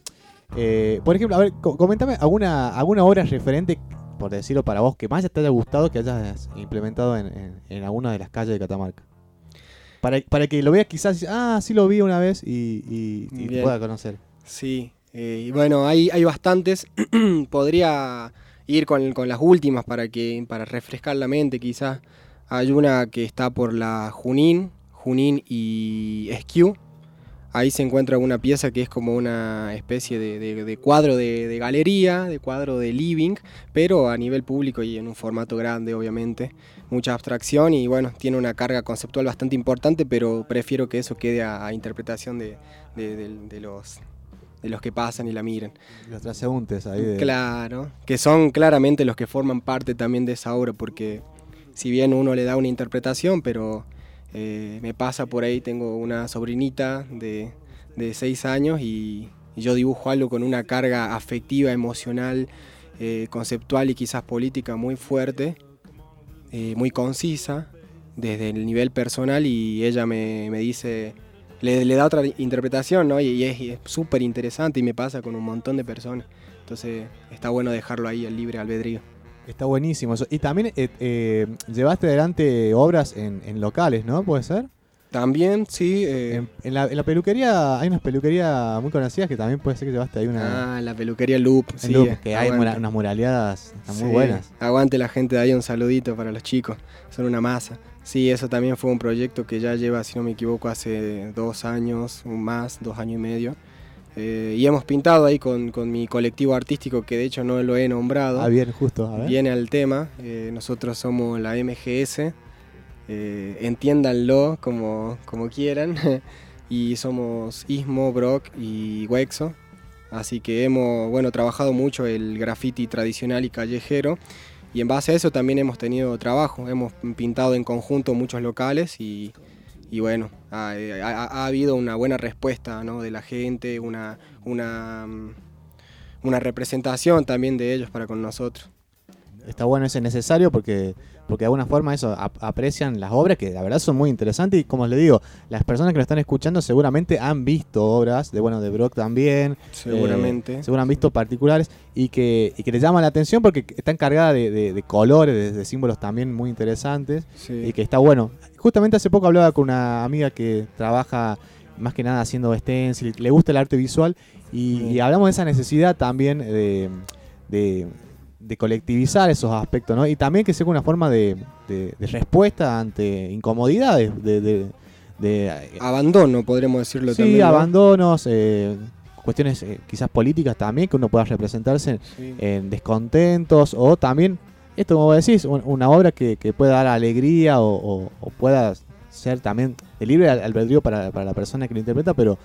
eh, por ejemplo, a ver, co- comentame alguna, alguna obra referente, por decirlo para vos, que más te haya gustado que hayas implementado en, en- en alguna de las calles de Catamarca. Para, para que lo veas quizás, ah, sí lo vi una vez y, y- pueda conocer. Sí, eh, y bueno, hay, hay bastantes. Podría ir con, con las últimas para que para refrescar la mente quizás. Hay una que está por la Junín, Junín y Esquiu. Ahí se encuentra una pieza que es como una especie de, de- de cuadro de, galería, de cuadro de living, pero a nivel público y en un formato grande, obviamente. Mucha abstracción y bueno, tiene una carga conceptual bastante importante, pero prefiero que eso quede a, a interpretación de los, de los que pasan y la miren. Los transeúntes ahí de... Claro, que son claramente los que forman parte también de esa obra, porque si bien uno le da una interpretación, pero eh, me pasa por ahí, tengo una sobrinita de, de seis años y, y yo dibujo algo con una carga afectiva, emocional, eh, conceptual y quizás política muy fuerte, eh, muy concisa, desde el nivel personal y ella me, me dice, le, le da otra interpretación, ¿no? Y, y es súper interesante y me pasa con un montón de personas. Entonces está bueno dejarlo ahí al libre albedrío. Está buenísimo eso. Y también eh, eh, llevaste adelante obras en, en locales, ¿no? ¿Puede ser? También, sí. eh, En, en la, en la peluquería, hay unas peluquerías muy conocidas que también puede ser que llevaste ahí una... Ah, la peluquería Loop, sí. Loop, que hay mura- unas muraleadas están muy buenas. Aguante la gente de ahí, un saludito para los chicos. Son una masa. Sí, eso también fue un proyecto que ya lleva, si no me equivoco, hace dos años, más, dos años y medio. Eh, y hemos pintado ahí con, con mi colectivo artístico, que de hecho no lo he nombrado. Ah, bien, justo. A ver. Viene al tema. Eh, nosotros somos la MGS. eh, entiéndanlo como, como quieran. y somos Ismo, Brock y Wexo. Así que hemos bueno, trabajado mucho el graffiti tradicional y callejero. Y en base a eso también hemos tenido trabajo. Hemos pintado en conjunto muchos locales y, bueno, ha, ha- ha habido una buena respuesta ¿no? de la gente, una, una, mm, una representación también de ellos para con nosotros. Está bueno, es necesario porque, porque de alguna forma eso ap- aprecian las obras que la verdad son muy interesantes y como les digo, las personas que lo están escuchando seguramente han visto obras de bueno de Brock también, Seguramente. eh, seguro han visto particulares y que, y que les llama la atención porque están cargadas de, de- de colores, de, de símbolos también muy interesantes y que está bueno. Justamente hace poco hablaba con una amiga que trabaja más que nada haciendo stencil, le gusta el arte visual y, y hablamos de esa necesidad también de, de- de colectivizar esos aspectos, ¿no? Y también que sea una forma de, de- de respuesta ante incomodidades, de, de- eh, Abandono, podremos decirlo sí, también. ¿no? abandonos, eh, cuestiones eh, quizás políticas también, que uno pueda representarse Sí. en descontentos o también, esto como decís, un- una obra que, que pueda dar alegría o, o- o pueda ser también de libre al- albedrío para, para la persona que lo interpreta, pero,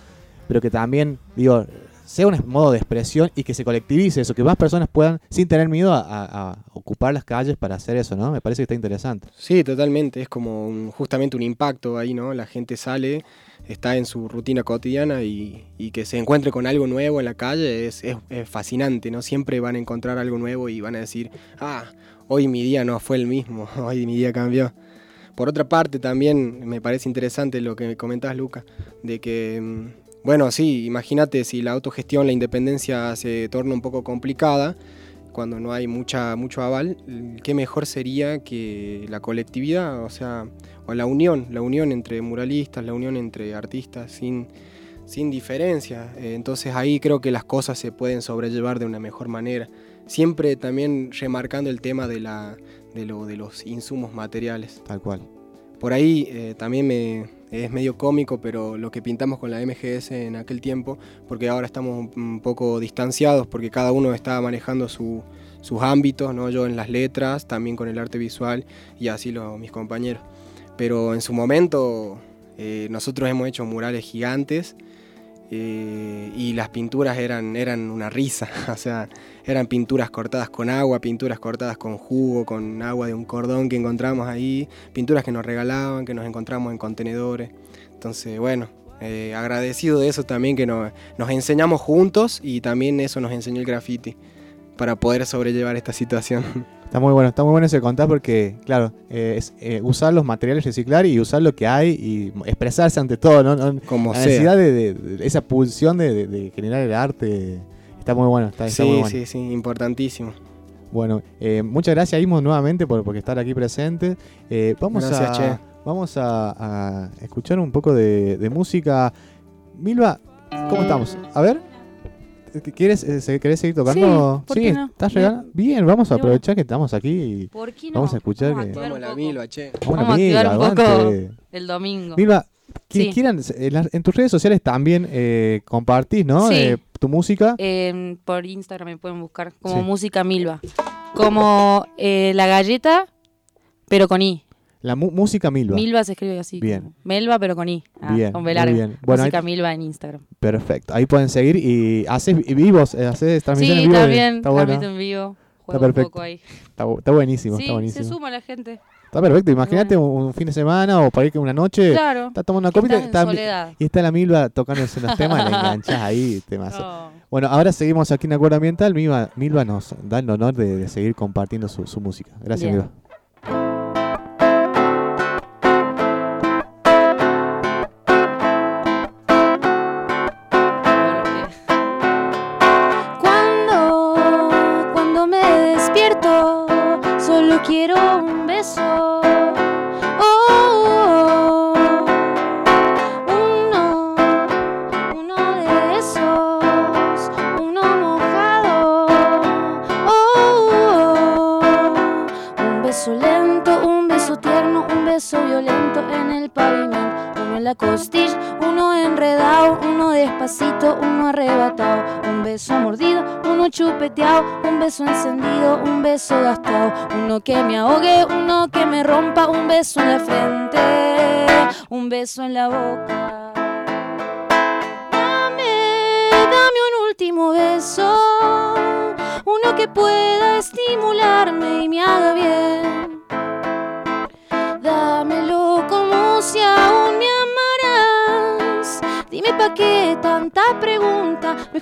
pero que también, digo, sea un modo de expresión y que se colectivice eso, que más personas puedan, sin tener miedo, a, ocupar las calles para hacer eso, ¿no? Me parece que está interesante. Sí, totalmente. Es como un- justamente un impacto ahí, ¿no? La gente sale, está en su rutina cotidiana y, que se encuentre con algo nuevo en la calle es, fascinante, ¿no? Siempre van a encontrar algo nuevo y van a decir, ah, hoy mi día no fue el mismo, hoy mi día cambió. Por otra parte, también me parece interesante lo que comentas, Luca, de que, mm, bueno, sí, imagínate si la autogestión, la independencia se torna un poco complicada, cuando no hay mucha, mucho aval, qué mejor sería que la colectividad, o sea, o la unión, la unión entre muralistas, la unión entre artistas, sin, sin diferencia. Eh, entonces ahí creo que las cosas se pueden sobrellevar de una mejor manera. Siempre también remarcando el tema de, la, de, lo, de los insumos materiales. Tal cual. Por ahí eh, también me, es medio cómico, pero lo que pintamos con la MGS en aquel tiempo, porque ahora estamos un, poco distanciados, porque cada uno está manejando su- sus ámbitos, ¿no? yo en las letras, también con el arte visual y así lo- mis compañeros. Pero en su momento eh, nosotros hemos hecho murales gigantes eh, y las pinturas eran, eran una risa, o sea, eran pinturas cortadas con agua, pinturas cortadas con jugo, con agua de un cordón que encontramos ahí, pinturas que nos regalaban, que nos encontramos en contenedores. Entonces, bueno, eh, agradecido de eso también que nos, nos enseñamos juntos y también eso nos enseñó el graffiti para poder sobrellevar esta situación. Está muy bueno, está muy bueno ese contar porque, claro, eh, es eh, usar los materiales, reciclar y usar lo que hay y expresarse ante todo, ¿no? Como la sea. necesidad de, de- de esa pulsión de- de generar el arte está muy bueno, está, está sí, muy bueno. sí, sí, importantísimo. Bueno, eh, muchas gracias Ismo nuevamente por, por estar aquí presente. Eh, vamos Gracias, a, che. vamos a, a escuchar un poco de, de música. Milva, ¿cómo estamos? A ver. ¿Quieres, eh, ¿Querés seguir tocando? Sí, ¿por qué no? ¿estás Bien. regalando? Bien, vamos a aprovechar que estamos aquí y ¿Por qué no? vamos a escuchar Vamos a que... activar un la. Milva, che. Vamos a Vamos a Milva, un poco el domingo. Milva, quienes Sí. quieran, en, en tus redes sociales también eh, compartís, ¿no? Sí. Eh, tu música. Eh, por Instagram me pueden buscar como Sí. Música Milva. Como eh, la galleta, pero con I. La música Milva. Milva se escribe así. Bien. Melva, pero con I. Ah, Bien, con bien. Bueno, Música ahí- Milva en Instagram. Perfecto. Ahí pueden seguir y haces vi- vivos, eh, haces transmisiones Sí, en vivo. también. Está bueno. Transmito en vivo. Está Juego un perfecto. poco ahí. Está buenísimo, Sí, está buenísimo. se suma la gente. Está perfecto. Imagínate un, un fin de semana o para ir que una noche. Claro. Está tomando una copita en y está la Milva tocándose unos temas y la enganchás ahí. Temazo. Oh. Bueno, ahora seguimos aquí en Acuerdo Ambiental. Milva, Milva nos da el honor de, de seguir compartiendo su, su música. Gracias, Bien. Milva.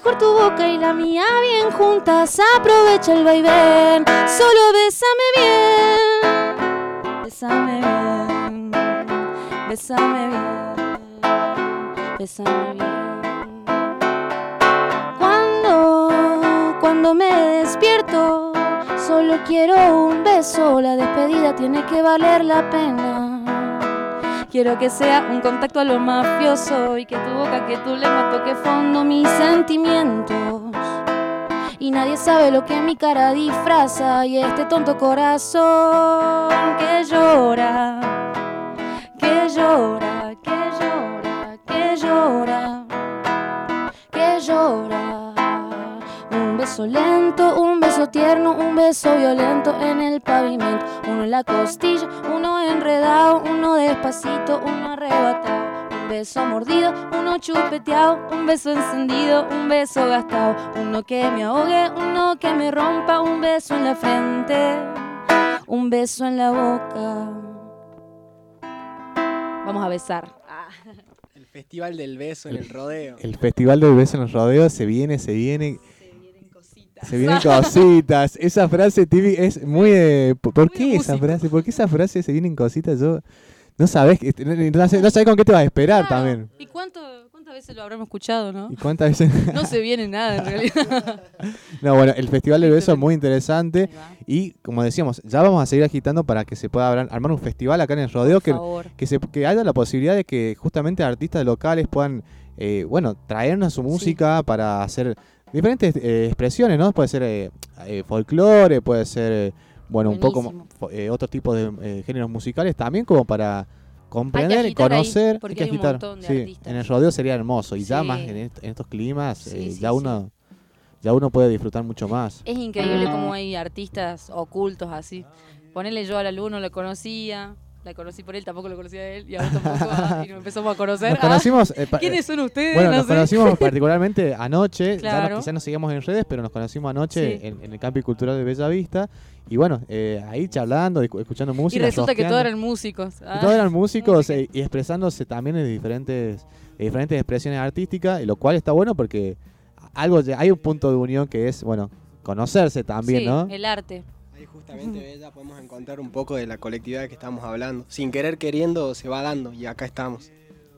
Mejor tu boca y la mía bien juntas. Aprovecha el vaivén. Solo bésame bien. Bésame bien. Bésame bien. Bésame bien. Cuando, cuando me despierto, solo quiero un beso. La despedida tiene que valer la pena. Quiero que sea un contacto a lo mafioso y que tu boca, que tu lengua toque fondo mis sentimientos. Y nadie sabe lo que mi cara disfraza y este tonto corazón que llora, que llora, que llora, que llora, que llora. Un beso lento, un beso tierno, un beso violento en el pavimento. Uno en la costilla, uno enredado, uno despacito, uno arrebatado. Un beso mordido, uno chupeteado, un beso encendido, un beso gastado. Uno que me ahogue, uno que me rompa, un beso en la frente, un beso en la boca. Vamos a besar. El festival del beso en el rodeo. El Festival del Beso en los Rodeos se viene, se viene. Se vienen cositas. Esa frase, Tibi, es muy. ¿Por qué esa frase? ¿Por qué esa frase se vienen cositas? Yo. No sabes, que- no, con qué te vas a esperar también. ¿Y cuánto, cuántas veces lo habremos escuchado, no? ¿Y cuántas veces? No se viene nada en realidad. No, bueno, el Festival del Beso es muy interesante y como decíamos, ya vamos a seguir agitando para que se pueda armar un festival acá en el rodeo, que, favor. que, se, que haya la posibilidad de que justamente artistas locales puedan, eh, bueno, traernos su música para hacer diferentes eh, expresiones, ¿no? Puede ser eh, eh, folclore, puede ser, eh, bueno, un poco eh, otro tipo de géneros musicales también como para comprender y ahí, conocer. hay porque que hay un de Sí, artistas. en el rodeo sería hermoso y ya Sí. más en, est- en estos climas, Sí, ya uno ya uno puede disfrutar mucho más. Es increíble cómo hay artistas ocultos así. Ponele yo al alumno, lo conocía, la conocí por él, tampoco lo conocía a él, y ahora tampoco, ah, y nos empezamos a conocer. Nos ah, conocimos. eh, ¿Quiénes son ustedes? Bueno, No nos sé. conocimos particularmente anoche. Ya Claro. nos, quizás nos seguíamos en redes, pero nos conocimos anoche Sí. en, en el Campi Cultural de Bella Vista. Y bueno, eh, ahí charlando, escuchando Y música. resulta que todos eran músicos. Ah. todos eran músicos eh, y expresándose también en diferentes, en diferentes expresiones artísticas, y lo cual está bueno porque algo ya- hay un punto de unión que es, bueno, conocerse también, Sí, ¿no? el arte. Ahí justamente ya podemos encontrar un poco de la colectividad que estamos hablando. Sin querer queriendo se va dando y acá estamos.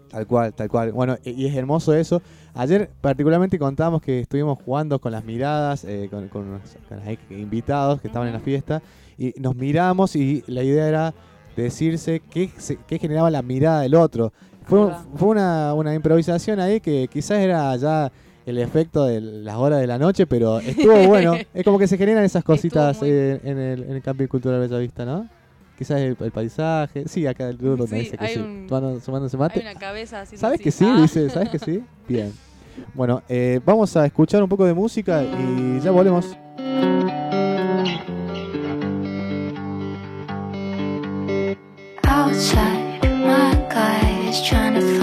Tal cual, tal cual. Bueno, y es hermoso eso. Ayer particularmente contábamos que estuvimos jugando con las miradas, eh, con, con unos- con los invitados que estaban en la fiesta, y nos miramos y la idea era decirse qué, se- qué generaba la mirada del otro. Fue, fue una, una improvisación ahí que quizás era ya el efecto de las horas de la noche, pero estuvo bueno. es como que se generan esas cositas eh, en, el, en el Camping Cultural Bellavista, ¿no? Quizás el, el paisaje. Sí, acá el duro Sí, dice que sí. un- Tomando- tomándose mate. Hay una cabeza haciendo ¿Sabes así. que sí? Ah. Dice, ¿sabes que sí? Bien. Bueno, eh, vamos a escuchar un poco de música y ya volvemos. Outside, my guy is trying to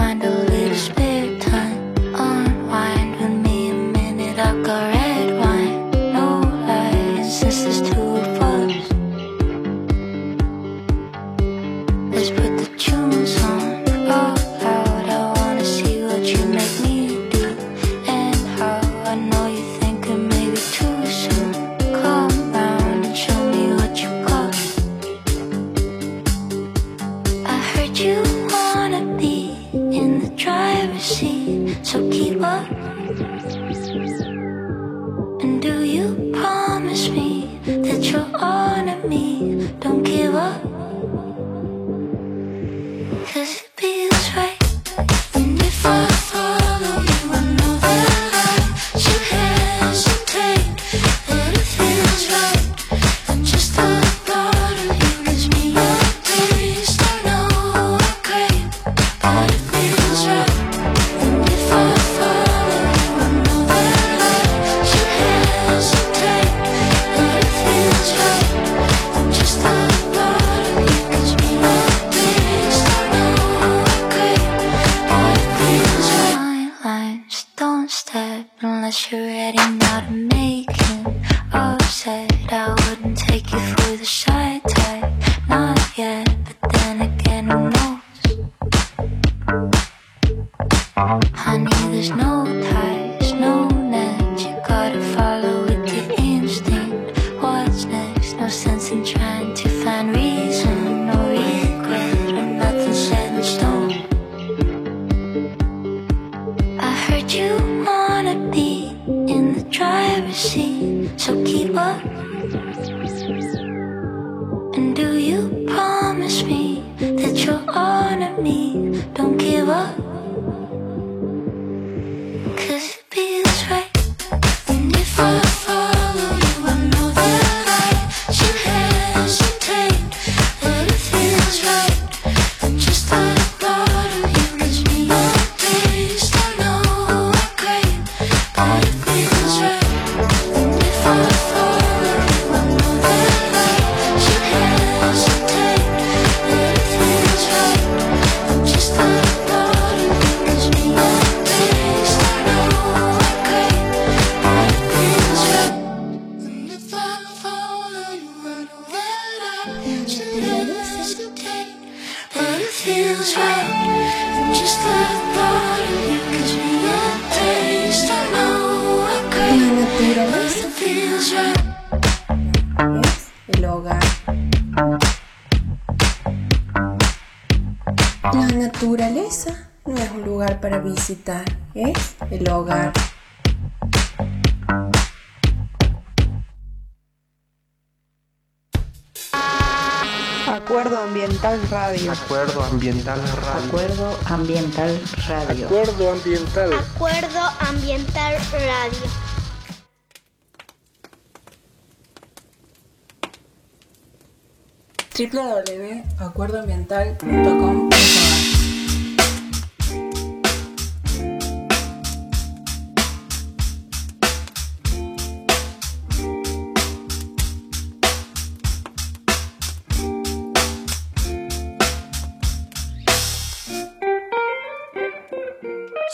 dental.com.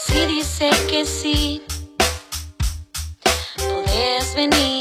Si dice que sí, podés venir.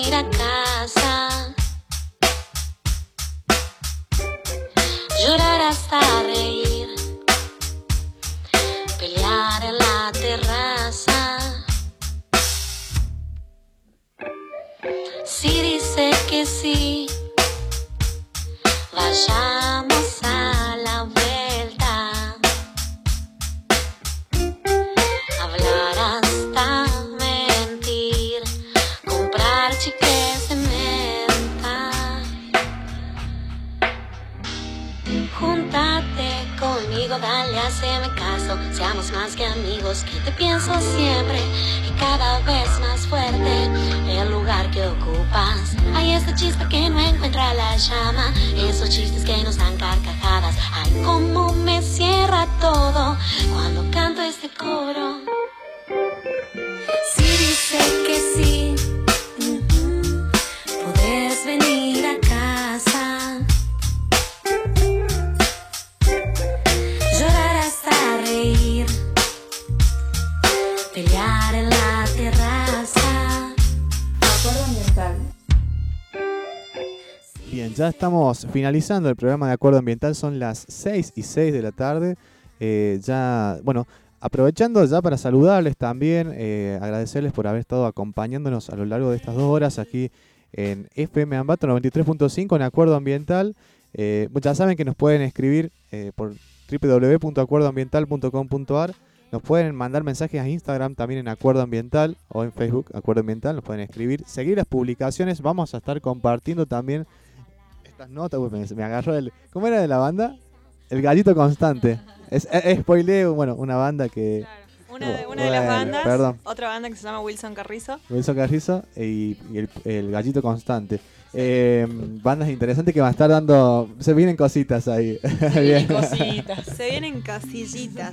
Finalizando el programa de Acuerdo Ambiental, son las 6 y 6 de la tarde. Eh, ya, bueno, aprovechando ya para saludarles también, eh, agradecerles por haber estado acompañándonos a lo largo de estas dos horas aquí en FM Ambato 93.5 en Acuerdo Ambiental. Eh, ya saben que nos pueden escribir por www.acuerdoambiental.com.ar. Nos pueden mandar mensajes a Instagram también en Acuerdo Ambiental o en Facebook Acuerdo Ambiental. Nos pueden escribir, seguir las publicaciones. Vamos a estar compartiendo también estas notas, me, agarró el. ¿Cómo era de la banda? El gallito constante. Es, es bueno, una banda que. Claro. Una, de, las bandas, Perdón. otra banda que se llama Wilson Carrizo. Wilson Carrizo y, el, Gallito Constante. Eh, bandas interesantes que van a estar dando. Se vienen cositas ahí. Se vienen cositas. se vienen casillitas.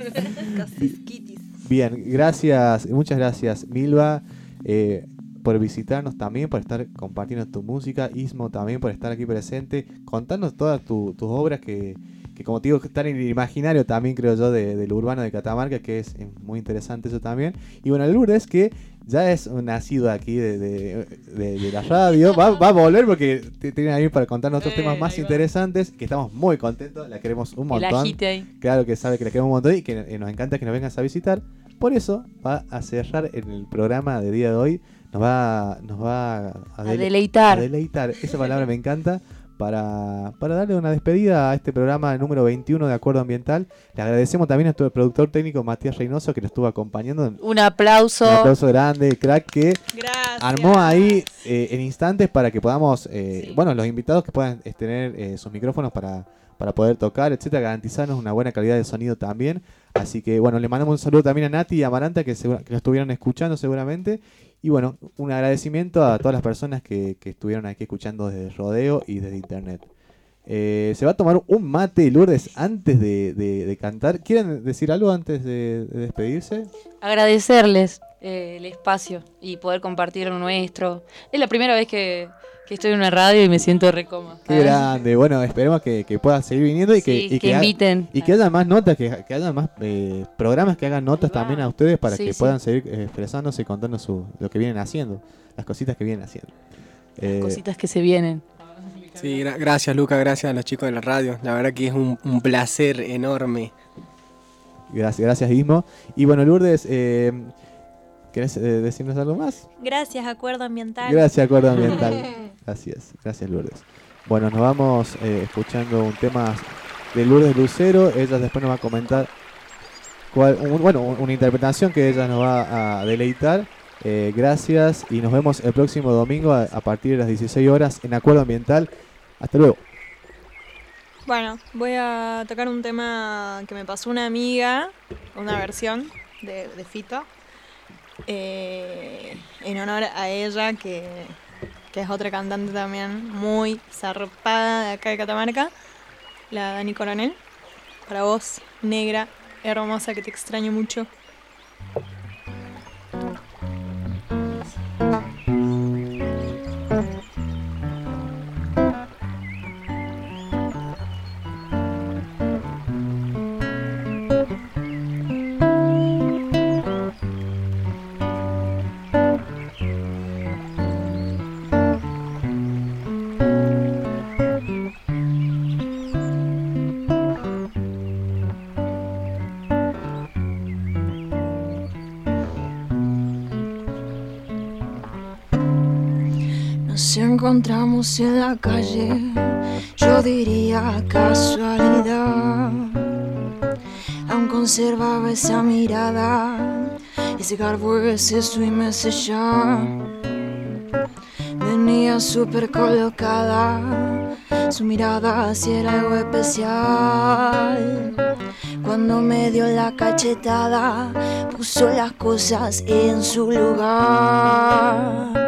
Bien, gracias, muchas gracias, Milva. Eh, por visitarnos también, por estar compartiendo tu música, Ismo también por estar aquí presente, contarnos todas tus obras que, que, como te digo están en el imaginario también creo yo del urbano de Catamarca, que es muy interesante eso también. Y bueno, el Lourdes que ya es nacido aquí de, de, de la radio, va, va, a volver porque tiene ahí para contarnos otros temas más interesantes, que estamos muy contentos, la queremos un montón. Claro que sabe que la queremos un montón y que eh, nos encanta que nos vengas a visitar. Por eso va a cerrar en el programa de día de hoy nos va, nos va a, dele- deleitar. a deleitar. Esa palabra me encanta. Para, para darle una despedida a este programa número 21 de Acuerdo Ambiental. Le agradecemos también a nuestro productor técnico Matías Reynoso que nos estuvo acompañando. Un aplauso. Un aplauso grande, crack, que armó ahí eh, en instantes para que podamos, eh, bueno, los invitados que puedan eh, tener eh, sus micrófonos para, para poder tocar, etcétera, garantizarnos una buena calidad de sonido también. Así que, bueno, le mandamos un saludo también a Nati y a Maranta que, que lo estuvieron escuchando seguramente. Y bueno, un agradecimiento a todas las personas que, que estuvieron aquí escuchando desde Rodeo y desde Internet. Eh, se va a tomar un mate, Lourdes, antes de, de- cantar. ¿Quieren decir algo antes de- de despedirse? Agradecerles eh, el espacio y poder compartir lo nuestro. Es la primera vez que, que estoy en una radio y me siento re cómoda. Qué grande. Bueno, esperemos que, que puedan seguir viniendo y que, Sí, y que inviten. y que haya más notas, que, que haya más eh, programas que hagan notas también a ustedes para Sí, que sí. puedan seguir eh, expresándose y contando su, lo que vienen haciendo, las cositas que vienen haciendo. Eh, Cositas que se vienen. Sí, gra- gracias Luca, gracias a los chicos de la radio. La verdad que es un, un placer enorme. gracias, gracias Ismo. Y bueno, Lourdes, eh, ¿querés eh, decirnos algo más? Gracias, Acuerdo Ambiental. Gracias, Acuerdo Ambiental. Gracias, gracias Lourdes. Bueno, nos vamos eh, escuchando un tema de Lourdes Lucero. Ella después nos va a comentar cuál, bueno, un- una interpretación que ella nos va a deleitar. Eh, gracias y nos vemos el próximo domingo a, partir de las 16 horas en Acuerdo Ambiental. Hasta luego. Bueno, voy a tocar un tema que me pasó una amiga, una versión de, de Fito, eh, en honor a ella, que, que es otra cantante también muy zarpada de acá de Catamarca, la Dani Coronel. Para vos, negra, hermosa, que te extraño mucho. Encontramos en la calle, yo diría casualidad. Aún conservaba esa mirada, ese garbo, ese swim, ese ya. Venía súper colocada, su mirada si era algo especial. Cuando me dio la cachetada, puso las cosas en su lugar.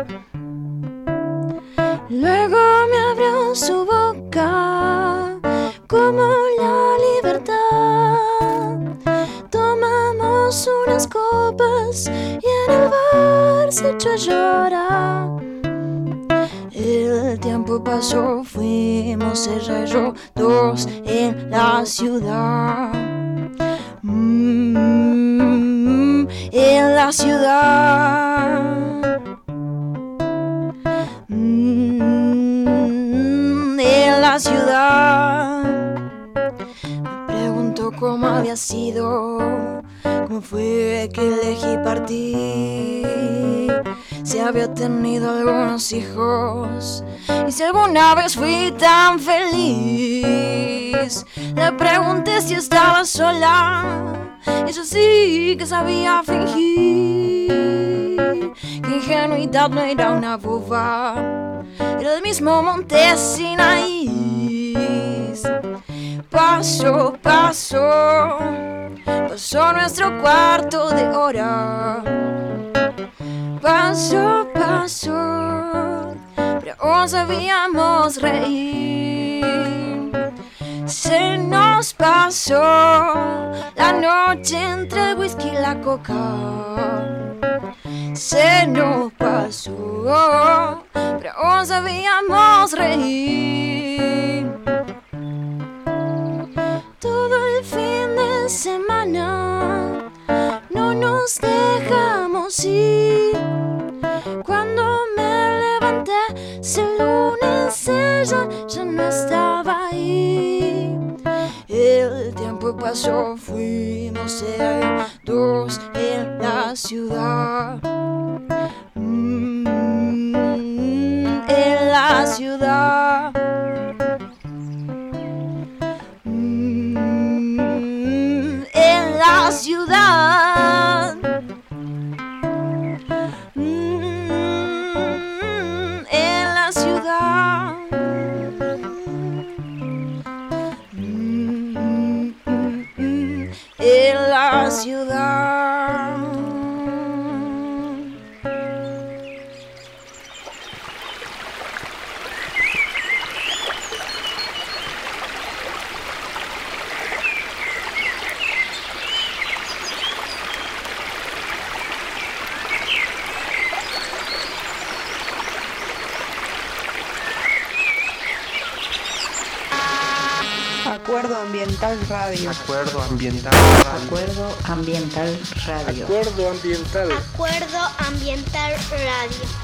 Su boca como la libertad. Tomamos unas copas y en el bar se echó a llorar. El tiempo pasó, fuimos ella y dos en la ciudad. Mm, en la ciudad. Ciudad. Me preguntó cómo había sido, cómo fue que elegí partir. Si había tenido algunos hijos y si alguna vez fui tan feliz. Le pregunté si estaba sola. Ella sí que sabía fingir. Que ingenuidad no era una boba. Era el mismo monte Sinaí. Paso, paso, pasó nuestro cuarto de hora. Paso, paso, pero aún sabíamos reír. se nos pasó la noche entre el whisky y la coca. Se nos pasó, pero aún sabíamos reír. Todo el fin de semana no nos dejamos ir. Cuando me levanté, el lunes ella ya no estaba ahí. El tiempo pasó, fuimos dos en la ciudad. Mm, en la ciudad. Mm, en la ciudad. En la ciudad. Acuerdo Ambiental Radio. Acuerdo Ambiental Radio. Acuerdo Ambiental Radio. Acuerdo Ambiental. Acuerdo Ambiental Radio.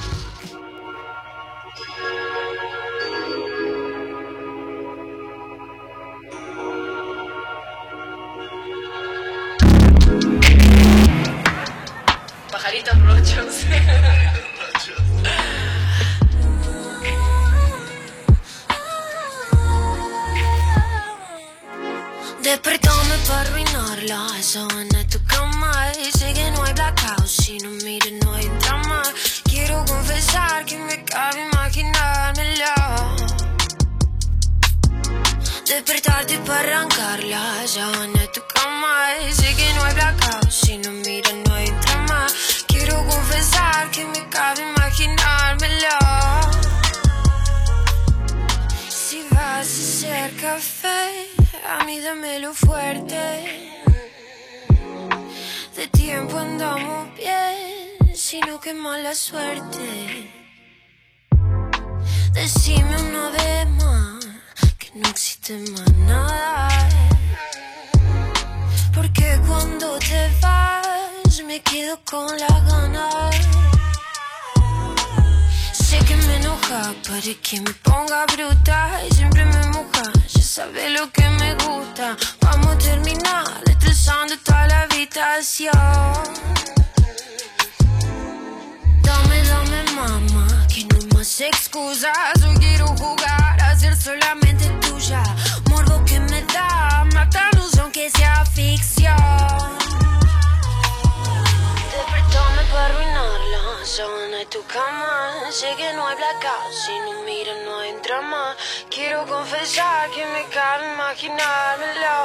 Que me ponga bruta y siempre me moja. Ya sabes lo que me gusta. Vamos a terminar destrozando toda la habitación. Dame, dame, mamá, que no más excusas. Hoy quiero jugar a ser solamente tuya. Morbo que me da, matarnos aunque sea ficción. Sábana de tu cama. Sé que no hay blackout, si no miras no hay drama. Quiero confesar que me cabe imaginármelo.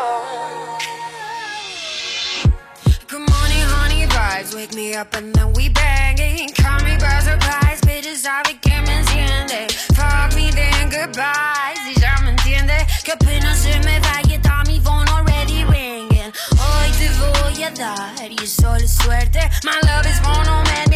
Good morning, honey vibes, wake me up and then we banging. Call me by surprise, bitches sabe que me enciende. Fuck me then goodbye, si ya me entiende. Que apenas se me vaya, está mi phone already ringing. Hoy te voy a dar y es solo suerte. My love is monument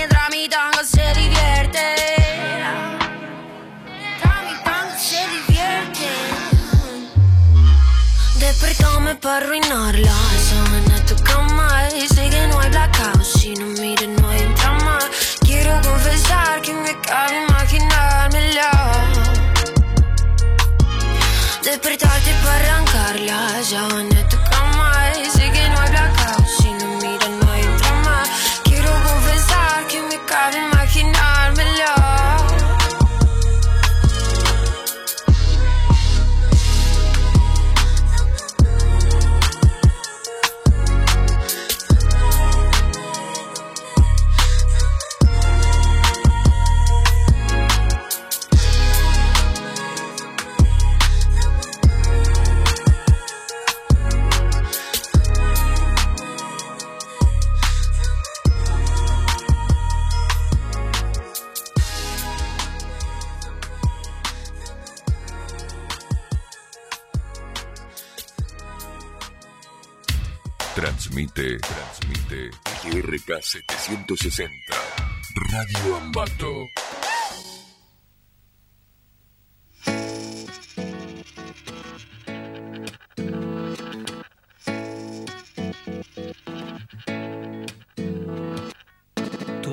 para arruinarla. Sábana tu cama y sé que no hay blackout. Si no miras no hay drama. Quiero confesar que me cabe imaginármela. Despertarte para arrancarla. Sábana tu Transmite, transmite GRK 760. Radio Ambato.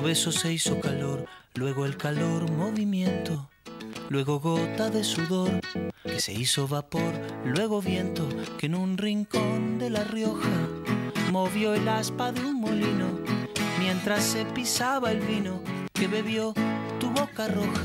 beso se hizo calor, luego el calor movimiento, luego gota de sudor que se hizo vapor, luego viento que en un rincón de La Rioja movió el aspa de un molino mientras se pisaba el vino que bebió tu boca roja.